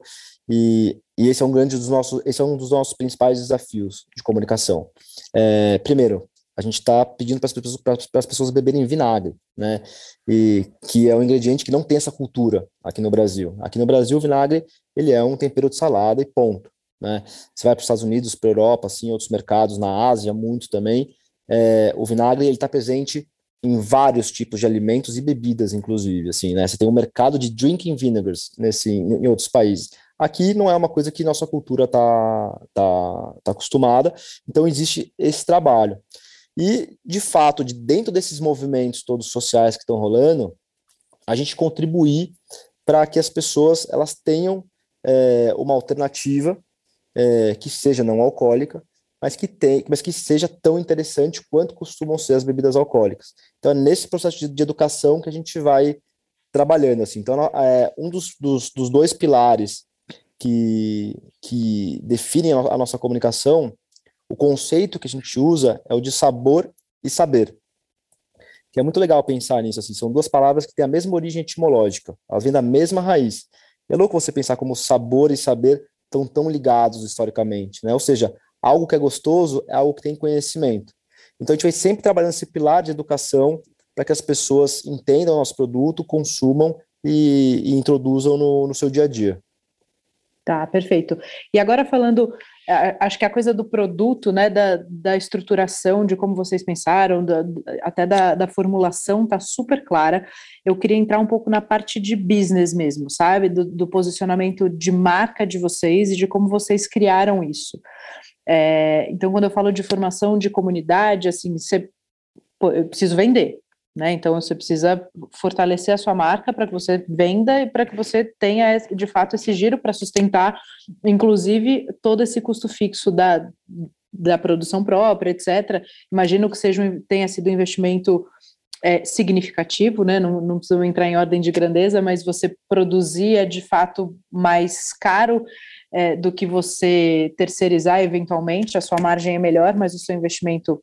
e, e esse é um grande dos nossos, esse é um dos nossos principais desafios de comunicação. É, primeiro, a gente está pedindo para as pessoas, as pessoas beberem vinagre, né? E que é um ingrediente que não tem essa cultura aqui no Brasil. Aqui no Brasil, o vinagre ele é um tempero de salada e ponto. Né? Você vai para os Estados Unidos, para a Europa, assim, outros mercados, na Ásia, muito também. É, o vinagre ele está presente em vários tipos de alimentos e bebidas, inclusive. Assim, né? Você tem um mercado de drinking vinegars nesse, em outros países. Aqui não é uma coisa que nossa cultura está tá, tá acostumada, então existe esse trabalho. E, de fato, de dentro desses movimentos todos sociais que estão rolando, a gente contribuir para que as pessoas elas tenham é, uma alternativa é, que seja não alcoólica, mas que, tem, mas que seja tão interessante quanto costumam ser as bebidas alcoólicas. Então, é nesse processo de, de educação que a gente vai trabalhando. Assim. Então, é, um dos, dos, dos dois pilares que, que definem a nossa comunicação, o conceito que a gente usa é o de sabor e saber. Que é muito legal pensar nisso, assim, são duas palavras que têm a mesma origem etimológica, elas vêm da mesma raiz. É louco você pensar como sabor e saber estão tão ligados historicamente, né? Ou seja, algo que é gostoso é algo que tem conhecimento. Então a gente vai sempre trabalhando esse pilar de educação para que as pessoas entendam o nosso produto, consumam e, e introduzam no, no seu dia a dia. Tá, perfeito. E agora falando, acho que a coisa do produto, né, da, da estruturação, de como vocês pensaram, da, até da, da formulação, tá super clara. Eu queria entrar um pouco na parte de business mesmo, sabe? Do, do posicionamento de marca de vocês e de como vocês criaram isso. É, então, quando eu falo de formação de comunidade, assim, você, pô, eu preciso vender, né? Então você precisa fortalecer a sua marca para que você venda e para que você tenha de fato esse giro para sustentar, inclusive, todo esse custo fixo da, da produção própria, etc. Imagino que seja tenha sido um investimento é, significativo, né? Não, não entrar em ordem de grandeza, mas você produzir é de fato mais caro é, do que você terceirizar eventualmente. A sua margem é melhor, mas o seu investimento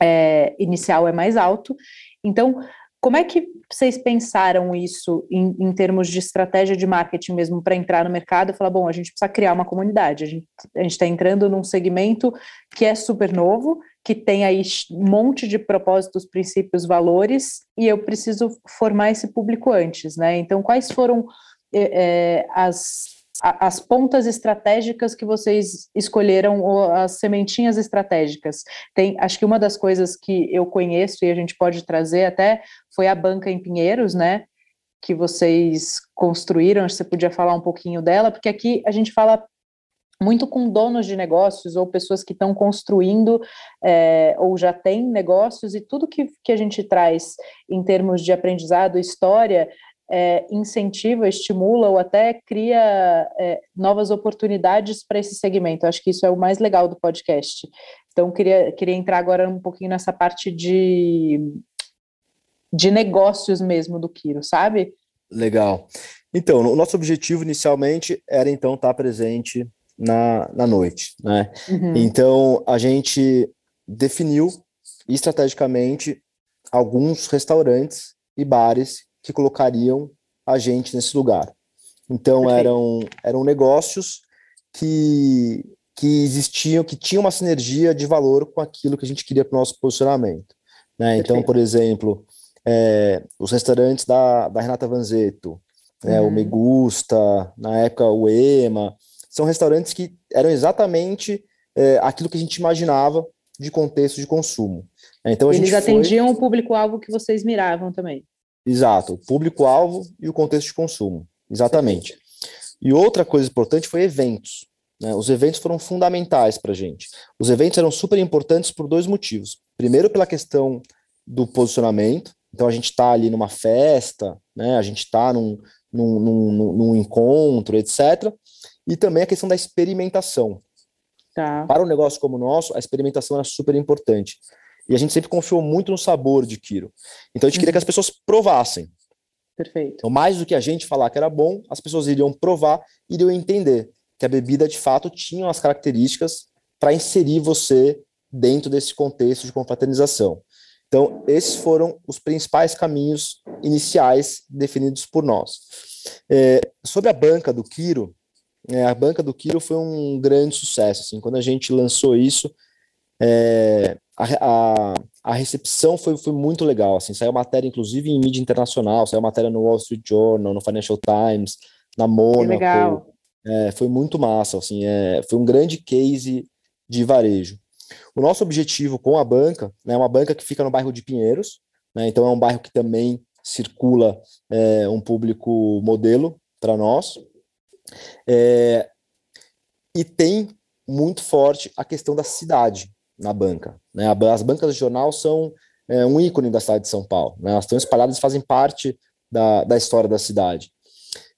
é, inicial é mais alto. Então, como é que vocês pensaram isso em, em termos de estratégia de marketing mesmo para entrar no mercado falar, bom, a gente precisa criar uma comunidade, a gente está entrando num segmento que é super novo, que tem aí um monte de propósitos, princípios, valores, e eu preciso formar esse público antes, né? Então, quais foram é, as as pontas estratégicas que vocês escolheram, ou as sementinhas estratégicas. Tem, acho que uma das coisas que eu conheço e a gente pode trazer até foi a banca em Pinheiros, né? Que vocês construíram. Você podia falar um pouquinho dela, porque aqui a gente fala muito com donos de negócios ou pessoas que estão construindo é, ou já têm negócios e tudo que, que a gente traz em termos de aprendizado, história, é, incentiva, estimula ou até cria é, novas oportunidades para esse segmento. Eu acho que isso é o mais legal do podcast. Então, queria, queria entrar agora um pouquinho nessa parte de, de negócios mesmo do Kiro, sabe? Legal. Então, o nosso objetivo inicialmente era então estar presente na, na noite, né? Uhum. Então, a gente definiu estrategicamente alguns restaurantes e bares que colocariam a gente nesse lugar. Então eram, eram negócios que, que existiam, que tinham uma sinergia de valor com aquilo que a gente queria para o nosso posicionamento. Né? Então, por exemplo, é, os restaurantes da, da Renata Vanzetto, né, uhum. o Megusta, na época o Ema, são restaurantes que eram exatamente é, aquilo que a gente imaginava de contexto de consumo. Então, Eles atendiam foi... o público-alvo que vocês miravam também. Exato, o público-alvo e o contexto de consumo. Exatamente. E outra coisa importante foi eventos. Né? Os eventos foram fundamentais para a gente. Os eventos eram super importantes por dois motivos. Primeiro, pela questão do posicionamento. Então, a gente está ali numa festa, né? a gente está num, num, num, num, encontro, etc. E também a questão da experimentação. Tá. Para um negócio como o nosso, a experimentação era super importante. E a gente sempre confiou muito no sabor de Kiro. Então a gente uhum. queria que as pessoas provassem. Perfeito. Então, mais do que a gente falar que era bom, as pessoas iriam provar, iriam entender que a bebida de fato tinha as características para inserir você dentro desse contexto de confraternização. Então, esses foram os principais caminhos iniciais definidos por nós. É, sobre a banca do Quiro, é, a banca do Quiro foi um grande sucesso. Assim, quando a gente lançou isso, é, a, a, a, recepção foi, foi muito legal. Assim, saiu matéria, inclusive, em mídia internacional, saiu matéria no Wall Street Journal, no Financial Times, na legal. É, foi muito massa. Assim, é, foi um grande case de varejo. O nosso objetivo com a banca né, é uma banca que fica no bairro de Pinheiros, né, então é um bairro que também circula é, um público modelo para nós. É, e tem muito forte a questão da cidade na banca. Né? As bancas de jornal são é, um ícone da cidade de São Paulo. Né? Elas estão espalhadas e fazem parte da, da história da cidade.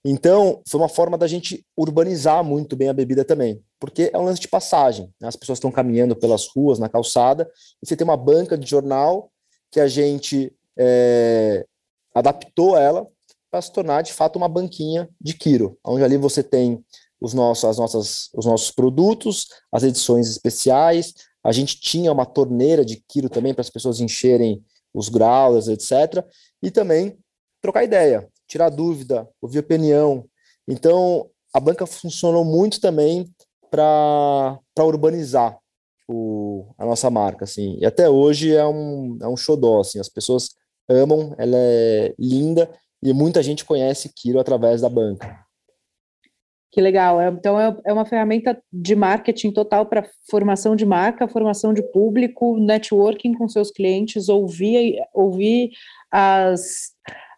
Então, foi uma forma da gente urbanizar muito bem a bebida também, porque é um lance de passagem. Né? As pessoas estão caminhando pelas ruas, na calçada, e você tem uma banca de jornal que a gente é, adaptou ela para se tornar, de fato, uma banquinha de Kiro, onde ali você tem os nossos, as nossas, os nossos produtos, as edições especiais. A gente tinha uma torneira de Kiro também para as pessoas encherem os graus, etc. E também trocar ideia tirar dúvida, ouvir opinião. Então, a banca funcionou muito também para urbanizar o, a nossa marca, assim. E até hoje é um, é um xodó, assim. As pessoas amam, ela é linda e muita gente conhece Kiro através da banca. Que legal. É, então, é, é uma ferramenta de marketing total para formação de marca, formação de público, networking com seus clientes, ouvir, ouvir as,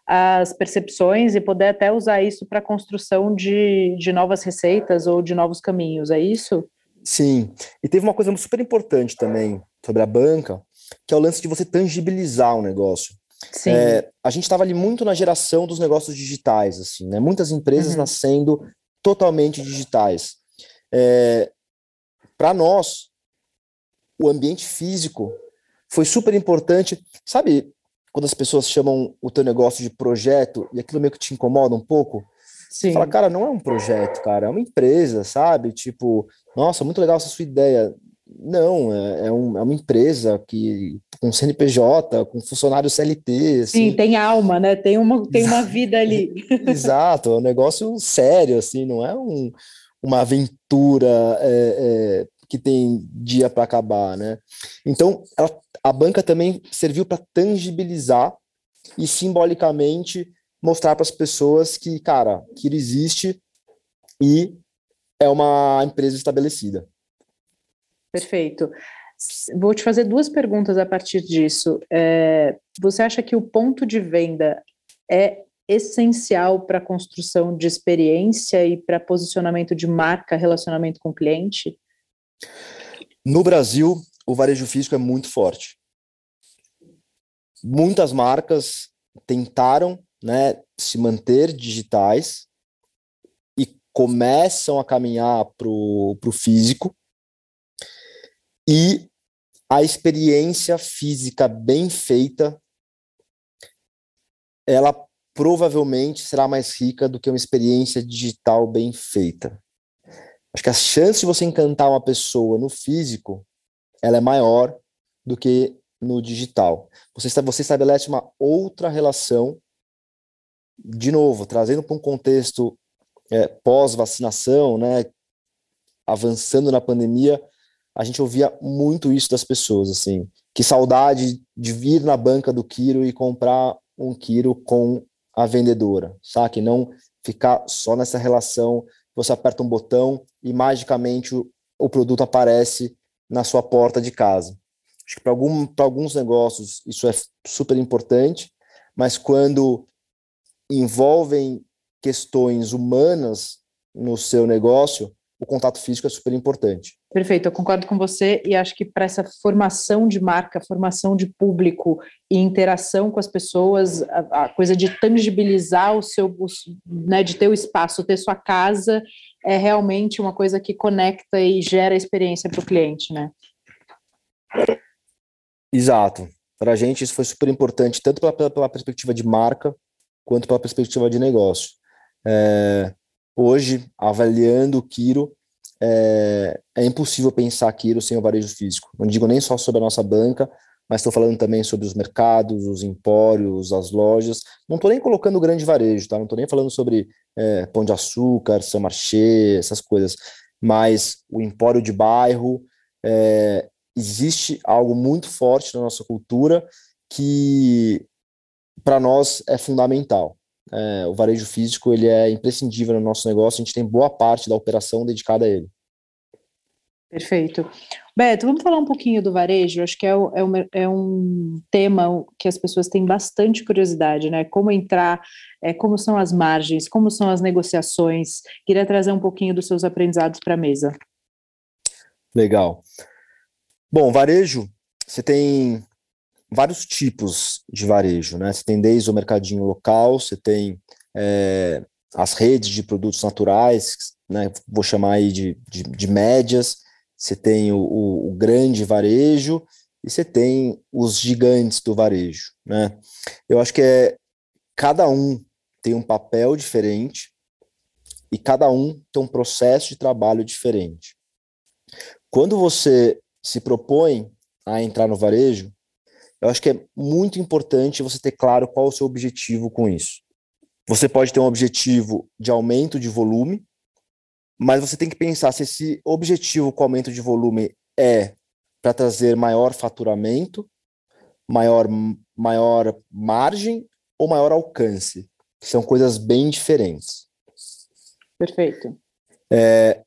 as percepções e poder até usar isso para a construção de, de novas receitas ou de novos caminhos, é isso? Sim, e teve uma coisa super importante também sobre a banca, que é o lance de você tangibilizar o negócio. Sim. É, a gente estava ali muito na geração dos negócios digitais, assim, né? Muitas empresas uhum. nascendo totalmente digitais. É, para nós, o ambiente físico foi super importante. Sabe, quando as pessoas chamam o teu negócio de projeto e aquilo meio que te incomoda um pouco, Sim. Fala, cara, não é um projeto, cara, é uma empresa, sabe? Tipo, nossa, muito legal essa sua ideia. Não, é, é, um, é uma empresa que com CNPJ, com funcionário CLT. Assim. Sim, tem alma, né? Tem uma, tem uma vida ali. Exato, é um negócio sério, assim, não é um, uma aventura é, é, que tem dia para acabar, né? Então, ela a banca também serviu para tangibilizar e simbolicamente mostrar para as pessoas que, cara, que ele existe e é uma empresa estabelecida. Perfeito. Vou te fazer duas perguntas a partir disso. É, você acha que o ponto de venda é essencial para a construção de experiência e para posicionamento de marca, relacionamento com o cliente? No Brasil, o varejo físico é muito forte. Muitas marcas tentaram né, se manter digitais e começam a caminhar para o físico. E a experiência física bem feita, ela provavelmente será mais rica do que uma experiência digital bem feita. Acho que a chance de você encantar uma pessoa no físico ela é maior do que no digital. Você, você estabelece uma outra relação, de novo, trazendo para um contexto é, pós-vacinação, né, avançando na pandemia, a gente ouvia muito isso das pessoas, assim, que saudade de vir na banca do Quiro e comprar um Quiro com a vendedora, sabe? Não ficar só nessa relação, você aperta um botão e magicamente o, o produto aparece na sua porta de casa. Acho que para algum, alguns negócios isso é super importante, mas quando envolvem questões humanas no seu negócio, o contato físico é super importante. Perfeito, eu concordo com você e acho que para essa formação de marca, formação de público e interação com as pessoas, a, a coisa de tangibilizar o seu, o, né, de ter o espaço, ter sua casa, é realmente uma coisa que conecta e gera experiência para o cliente, né? Exato. Para a gente isso foi super importante, tanto pela, pela, perspectiva de marca, quanto pela perspectiva de negócio. É, hoje, avaliando o Kiro, é, é, impossível pensar Kiro sem o varejo físico. Não digo nem só sobre a nossa banca, mas estou falando também sobre os mercados, os empórios, as lojas. Não estou nem colocando grande varejo, tá? Não estou nem falando sobre é, Pão de Açúcar, São Marché, essas coisas. Mas o empório de bairro, é, existe algo muito forte na nossa cultura que para nós é fundamental. É, o varejo físico ele é imprescindível no nosso negócio. A gente tem boa parte da operação dedicada a ele. Perfeito. Beto, vamos falar um pouquinho do varejo. Acho que é, é, um, é um tema que as pessoas têm bastante curiosidade, né? Como entrar, é, como são as margens, como são as negociações. Queria trazer um pouquinho dos seus aprendizados para a mesa. Legal. Bom, varejo, você tem vários tipos de varejo, né? Você tem desde o mercadinho local, você tem é, as redes de produtos naturais, né? Vou chamar aí de, de, de médias, você tem o, o, o, grande varejo e você tem os gigantes do varejo, né? Eu acho que é cada um tem um papel diferente e cada um tem um processo de trabalho diferente. Quando você se propõe a entrar no varejo, eu acho que é muito importante você ter claro qual é o seu objetivo com isso. Você pode ter um objetivo de aumento de volume, mas você tem que pensar se esse objetivo com aumento de volume é para trazer maior faturamento, maior, maior margem ou maior alcance. São coisas bem diferentes. Perfeito. É,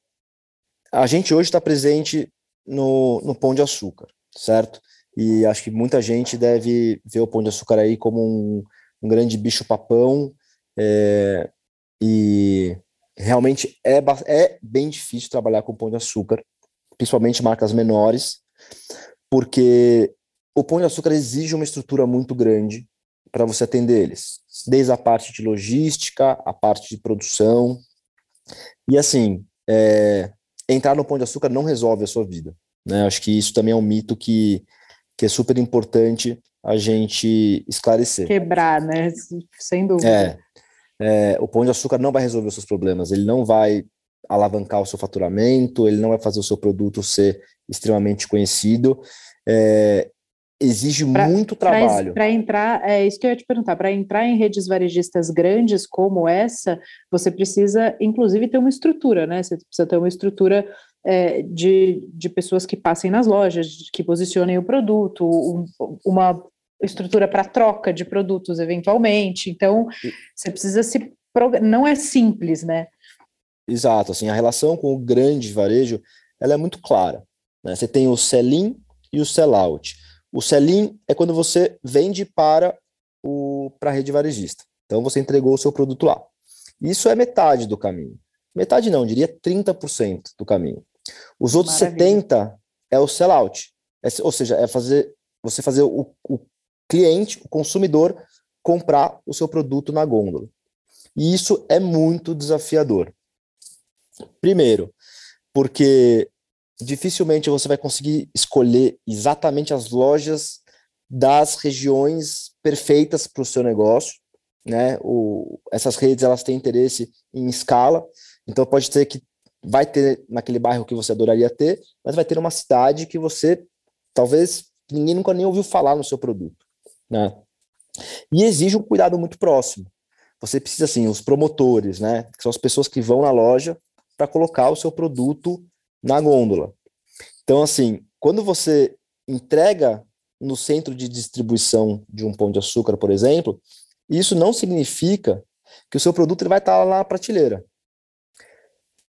a gente hoje está presente no, no Pão de Açúcar, certo? E acho que muita gente deve ver o Pão de Açúcar aí como um, um grande bicho-papão, é, e realmente é, é bem difícil trabalhar com Pão de Açúcar, principalmente marcas menores, porque o Pão de Açúcar exige uma estrutura muito grande para você atender eles, desde a parte de logística, a parte de produção, e assim, é, entrar no Pão de Açúcar não resolve a sua vida. Né? Acho que isso também é um mito que, que é super importante a gente esclarecer. Quebrar, né? Sem dúvida. É, é, o Pão de Açúcar não vai resolver os seus problemas, ele não vai alavancar o seu faturamento, ele não vai fazer o seu produto ser extremamente conhecido. É, exige pra, muito trabalho. Para entrar, é isso que eu ia te perguntar, para entrar em redes varejistas grandes como essa, você precisa, inclusive, ter uma estrutura, né? Você precisa ter uma estrutura é, de, de pessoas que passem nas lojas, que posicionem o produto, um, uma estrutura para troca de produtos, eventualmente. Então, você precisa se. Não é simples, né? Exato, assim, a relação com o grande varejo, ela é muito clara. Né? Você tem o sell-in e o sell-out. O sell-in é quando você vende para o para a rede varejista. Então você entregou o seu produto lá. Isso é metade do caminho. Metade não, diria 30% do caminho. Os outros Maravilha. 70 é o sell-out. É, ou seja, é fazer você fazer o, o cliente, o consumidor, comprar o seu produto na gôndola. E isso é muito desafiador. Primeiro, porque dificilmente você vai conseguir escolher exatamente as lojas das regiões perfeitas para o seu negócio, né? O, essas redes elas têm interesse em escala, então pode ser que vai ter naquele bairro que você adoraria ter, mas vai ter uma cidade que você talvez ninguém nunca nem ouviu falar no seu produto, né? E exige um cuidado muito próximo. Você precisa assim, os promotores, né? Que são as pessoas que vão na loja para colocar o seu produto na gôndola. Então, assim, quando você entrega no centro de distribuição de um pão de açúcar, por exemplo, isso não significa que o seu produto ele vai estar lá na prateleira.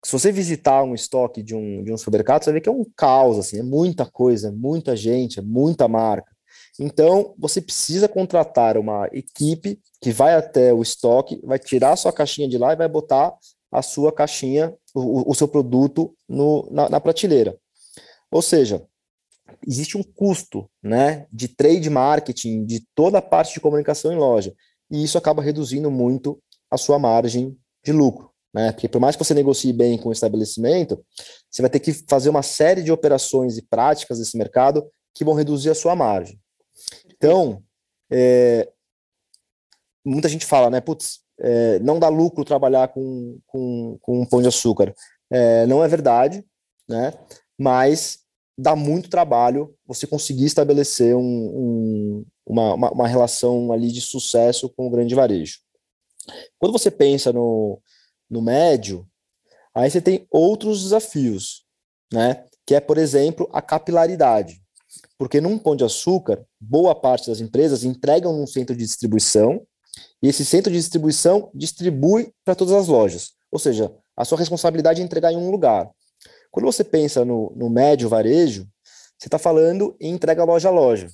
Se você visitar um estoque de um, de um supermercado, você ver que é um caos, assim, é muita coisa, é muita gente, é muita marca. Então, você precisa contratar uma equipe que vai até o estoque, vai tirar a sua caixinha de lá e vai botar a sua caixinha, o, o seu produto no, na, na prateleira. Ou seja, existe um custo né, de trade marketing, de toda a parte de comunicação em loja, e isso acaba reduzindo muito a sua margem de lucro. Né? Porque por mais que você negocie bem com o estabelecimento, você vai ter que fazer uma série de operações e práticas desse mercado que vão reduzir a sua margem. Então, é, muita gente fala, né, putz, é, não dá lucro trabalhar com, com, com um pão de açúcar. É, não é verdade, né, mas dá muito trabalho você conseguir estabelecer um, um, uma, uma, uma, relação ali de sucesso com o grande varejo. Quando você pensa no, no médio, aí você tem outros desafios, né? Que é, por exemplo, a capilaridade. Porque num pão de açúcar, boa parte das empresas entregam num centro de distribuição e esse centro de distribuição distribui para todas as lojas. Ou seja, a sua responsabilidade é entregar em um lugar. Quando você pensa no, no médio varejo, você está falando em entrega loja a loja.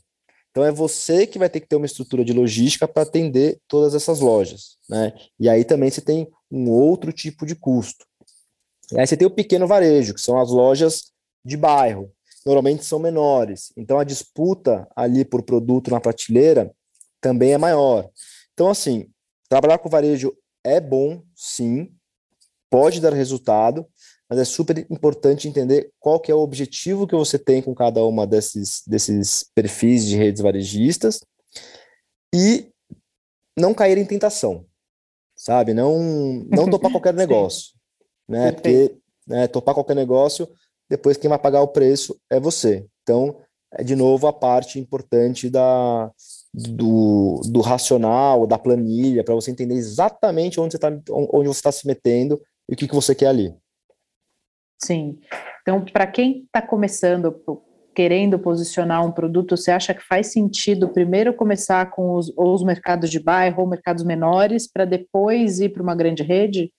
Então é você que vai ter que ter uma estrutura de logística para atender todas essas lojas, né? E aí também você tem um outro tipo de custo. E aí você tem o pequeno varejo, que são as lojas de bairro. Normalmente são menores. Então a disputa ali por produto na prateleira também é maior. Então assim, trabalhar com varejo é bom, sim, pode dar resultado, mas é super importante entender qual que é o objetivo que você tem com cada uma desses, desses perfis de redes varejistas e não cair em tentação, sabe? Não, não topar qualquer negócio, né? Porque né, topar qualquer negócio, depois quem vai pagar o preço é você. Então, é de novo a parte importante da, do, do racional, da planilha, para você entender exatamente onde você está onde você está se metendo e o que, que você quer ali. Sim. Então, para quem está começando, querendo posicionar um produto, você acha que faz sentido primeiro começar com os, ou os mercados de bairro ou mercados menores, para depois ir para uma grande rede?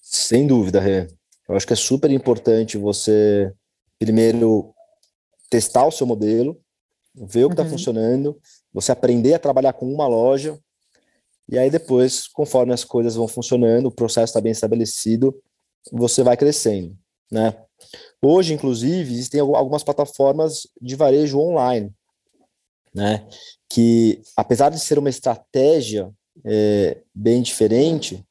Sem dúvida, Rê. Eu acho que é super importante você primeiro testar o seu modelo, ver o que está uhum. funcionando, você aprender a trabalhar com uma loja, e aí depois, conforme as coisas vão funcionando, o processo está bem estabelecido, você vai crescendo, né? Hoje, inclusive, existem algumas plataformas de varejo online, né? Que, apesar de ser uma estratégia é, bem diferente,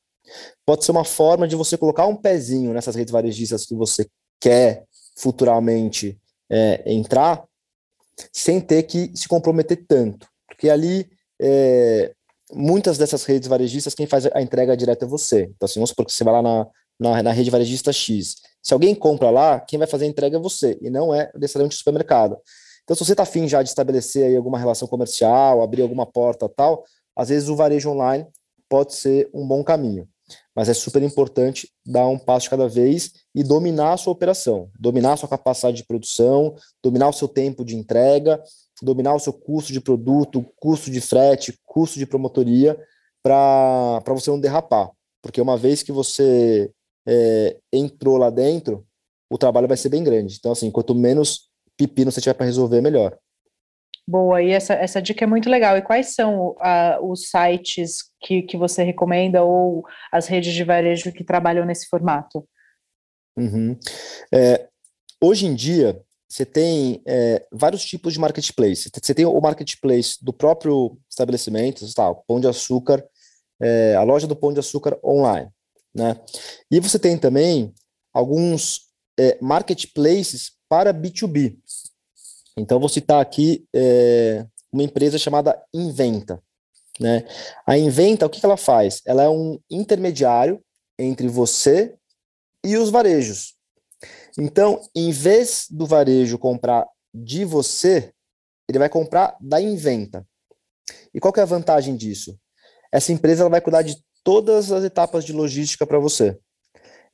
pode ser uma forma de você colocar um pezinho nessas redes varejistas que você quer futuramente é, entrar, sem ter que se comprometer tanto. Porque ali, é, muitas dessas redes varejistas, quem faz a entrega direta é você. Então, assim, vamos supor que você vai lá na, na, na rede varejista X. Se alguém compra lá, quem vai fazer a entrega é você, e não é necessariamente o supermercado. Então, se você está afim já de estabelecer aí alguma relação comercial, abrir alguma porta tal, às vezes o varejo online pode ser um bom caminho. Mas é super importante dar um passo cada vez e dominar a sua operação, dominar a sua capacidade de produção, dominar o seu tempo de entrega, dominar o seu custo de produto, custo de frete, custo de promotoria, para você não derrapar. Porque uma vez que você é, entrou lá dentro, o trabalho vai ser bem grande. Então, assim, quanto menos pepino você tiver para resolver, melhor. Boa, e essa, essa dica é muito legal. E quais são uh, os sites que, que você recomenda ou as redes de varejo que trabalham nesse formato? Uhum. É, hoje em dia, você tem é, vários tipos de marketplace. Você tem o marketplace do próprio estabelecimento, tá, Pão de Açúcar, é, a loja do Pão de Açúcar online. Né? E você tem também alguns é, marketplaces para B2B. Então, vou citar aqui é, uma empresa chamada Inventa. Né? A Inventa, o que, que ela faz? Ela é um intermediário entre você e os varejos. Então, em vez do varejo comprar de você, ele vai comprar da Inventa. E qual que é a vantagem disso? Essa empresa ela vai cuidar de todas as etapas de logística para você.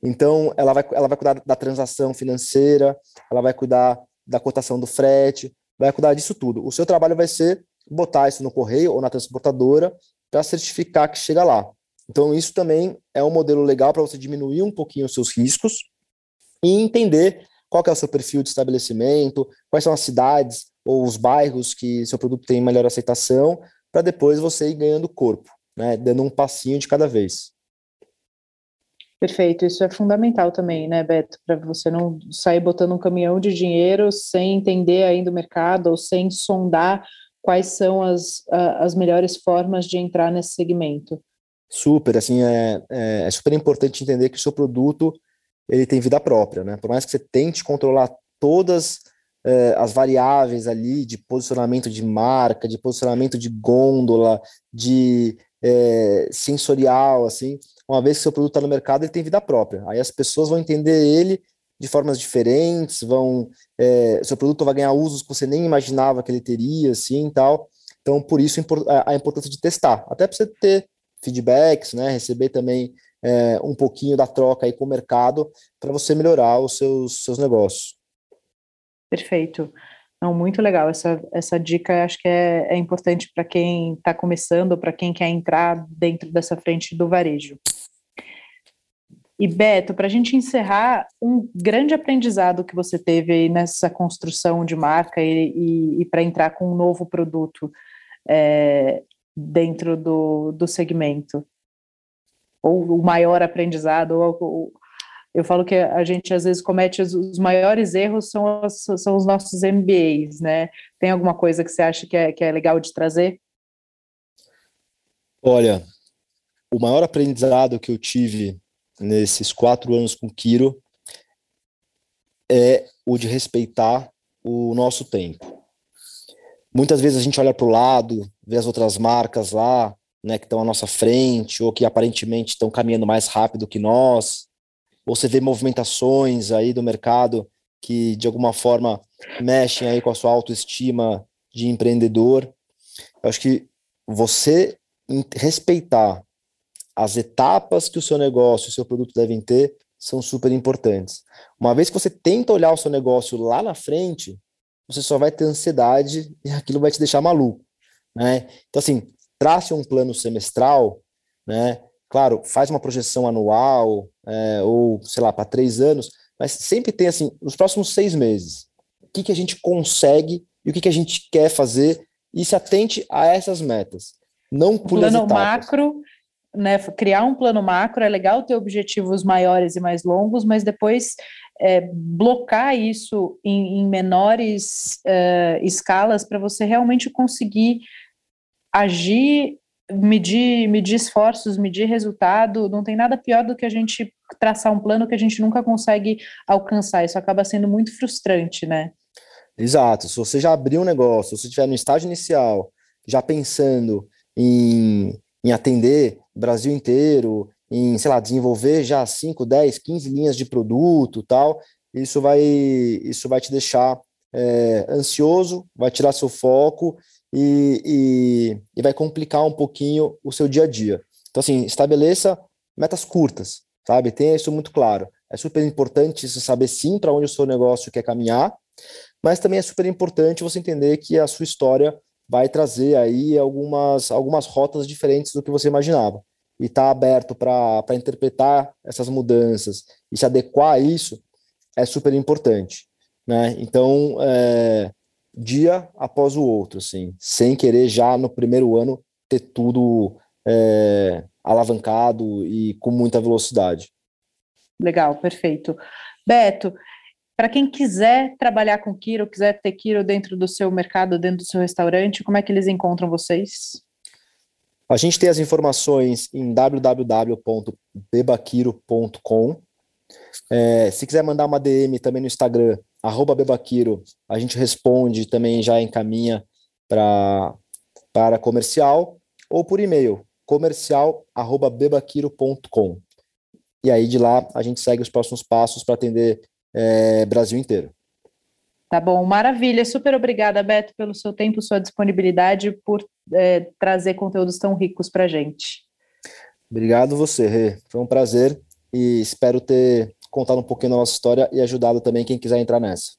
Então, ela vai, ela vai cuidar da transação financeira, ela vai cuidar da cotação do frete, vai cuidar disso tudo. O seu trabalho vai ser botar isso no correio ou na transportadora para certificar que chega lá. Então, isso também é um modelo legal para você diminuir um pouquinho os seus riscos e entender qual é o seu perfil de estabelecimento, quais são as cidades ou os bairros que seu produto tem melhor aceitação, para depois você ir ganhando corpo né, dando um passinho de cada vez. Perfeito, isso é fundamental também, né, Beto, para você não sair botando um caminhão de dinheiro sem entender ainda o mercado ou sem sondar quais são as, as melhores formas de entrar nesse segmento. Super, assim, é, é, é super importante entender que o seu produto ele tem vida própria, né? Por mais que você tente controlar todas é, as variáveis ali de posicionamento de marca, de posicionamento de gôndola, de é, sensorial, assim, uma vez que seu produto está no mercado, ele tem vida própria. Aí as pessoas vão entender ele de formas diferentes, vão é, seu produto vai ganhar usos que você nem imaginava que ele teria, assim, tal. Então, por isso a importância de testar, até para você ter feedbacks, né, receber também é, um pouquinho da troca aí com o mercado para você melhorar os seus, seus negócios. Perfeito. Não, muito legal. Essa, essa dica acho que é, é importante para quem está começando, para quem quer entrar dentro dessa frente do varejo. E Beto, para a gente encerrar, um grande aprendizado que você teve aí nessa construção de marca e, e, e para entrar com um novo produto é, dentro do, do segmento? Ou o maior aprendizado, ou, ou eu falo que a gente às vezes comete os, os maiores erros são os, são os nossos MBAs, né? Tem alguma coisa que você acha que é, que é legal de trazer? Olha, o maior aprendizado que eu tive nesses quatro anos com Kiro é o de respeitar o nosso tempo. Muitas vezes a gente olha para o lado, vê as outras marcas lá, né, que estão à nossa frente, ou que aparentemente estão caminhando mais rápido que nós, você vê movimentações aí do mercado que de alguma forma mexem aí com a sua autoestima de empreendedor. Eu acho que você respeitar as etapas que o seu negócio, o seu produto devem ter, são super importantes. Uma vez que você tenta olhar o seu negócio lá na frente, você só vai ter ansiedade e aquilo vai te deixar maluco, né? Então assim, trace um plano semestral, né? Claro, faz uma projeção anual, é, ou sei lá, para três anos, mas sempre tem assim, nos próximos seis meses, o que, que a gente consegue e o que, que a gente quer fazer e se atente a essas metas. Não por plano macro, né? Criar um plano macro é legal ter objetivos maiores e mais longos, mas depois é, blocar isso em, em menores uh, escalas para você realmente conseguir agir medir, medir esforços, medir resultado, não tem nada pior do que a gente traçar um plano que a gente nunca consegue alcançar. Isso acaba sendo muito frustrante, né? Exato. Se você já abriu um negócio, se você estiver no estágio inicial, já pensando em, em atender o Brasil inteiro, em, sei lá, desenvolver já 5, 10, 15 linhas de produto tal, isso vai, isso vai te deixar é, ansioso, vai tirar seu foco e, e, e vai complicar um pouquinho o seu dia a dia. Então, assim, estabeleça metas curtas, sabe? Tenha isso muito claro. É super importante você saber sim para onde o seu negócio quer caminhar, mas também é super importante você entender que a sua história vai trazer aí algumas, algumas rotas diferentes do que você imaginava. E estar tá aberto para interpretar essas mudanças e se adequar a isso é super importante. Né? Então, é, dia após o outro, assim, sem querer já no primeiro ano ter tudo é, alavancado e com muita velocidade. Legal, perfeito. Beto, para quem quiser trabalhar com Kiro, quiser ter Kiro dentro do seu mercado, dentro do seu restaurante, como é que eles encontram vocês? A gente tem as informações em www.bebakiro.com. É, se quiser mandar uma DM também no Instagram, arroba Bebaquiro, a gente responde também já encaminha para para comercial ou por e-mail, comercial arroba bebaquiro.com. E aí de lá a gente segue os próximos passos para atender é, Brasil inteiro. Tá bom, maravilha. Super obrigada, Beto, pelo seu tempo, sua disponibilidade, por é, trazer conteúdos tão ricos para gente. Obrigado você, Rê. Foi um prazer e espero ter contado um pouquinho da nossa história e ajudado também quem quiser entrar nessa.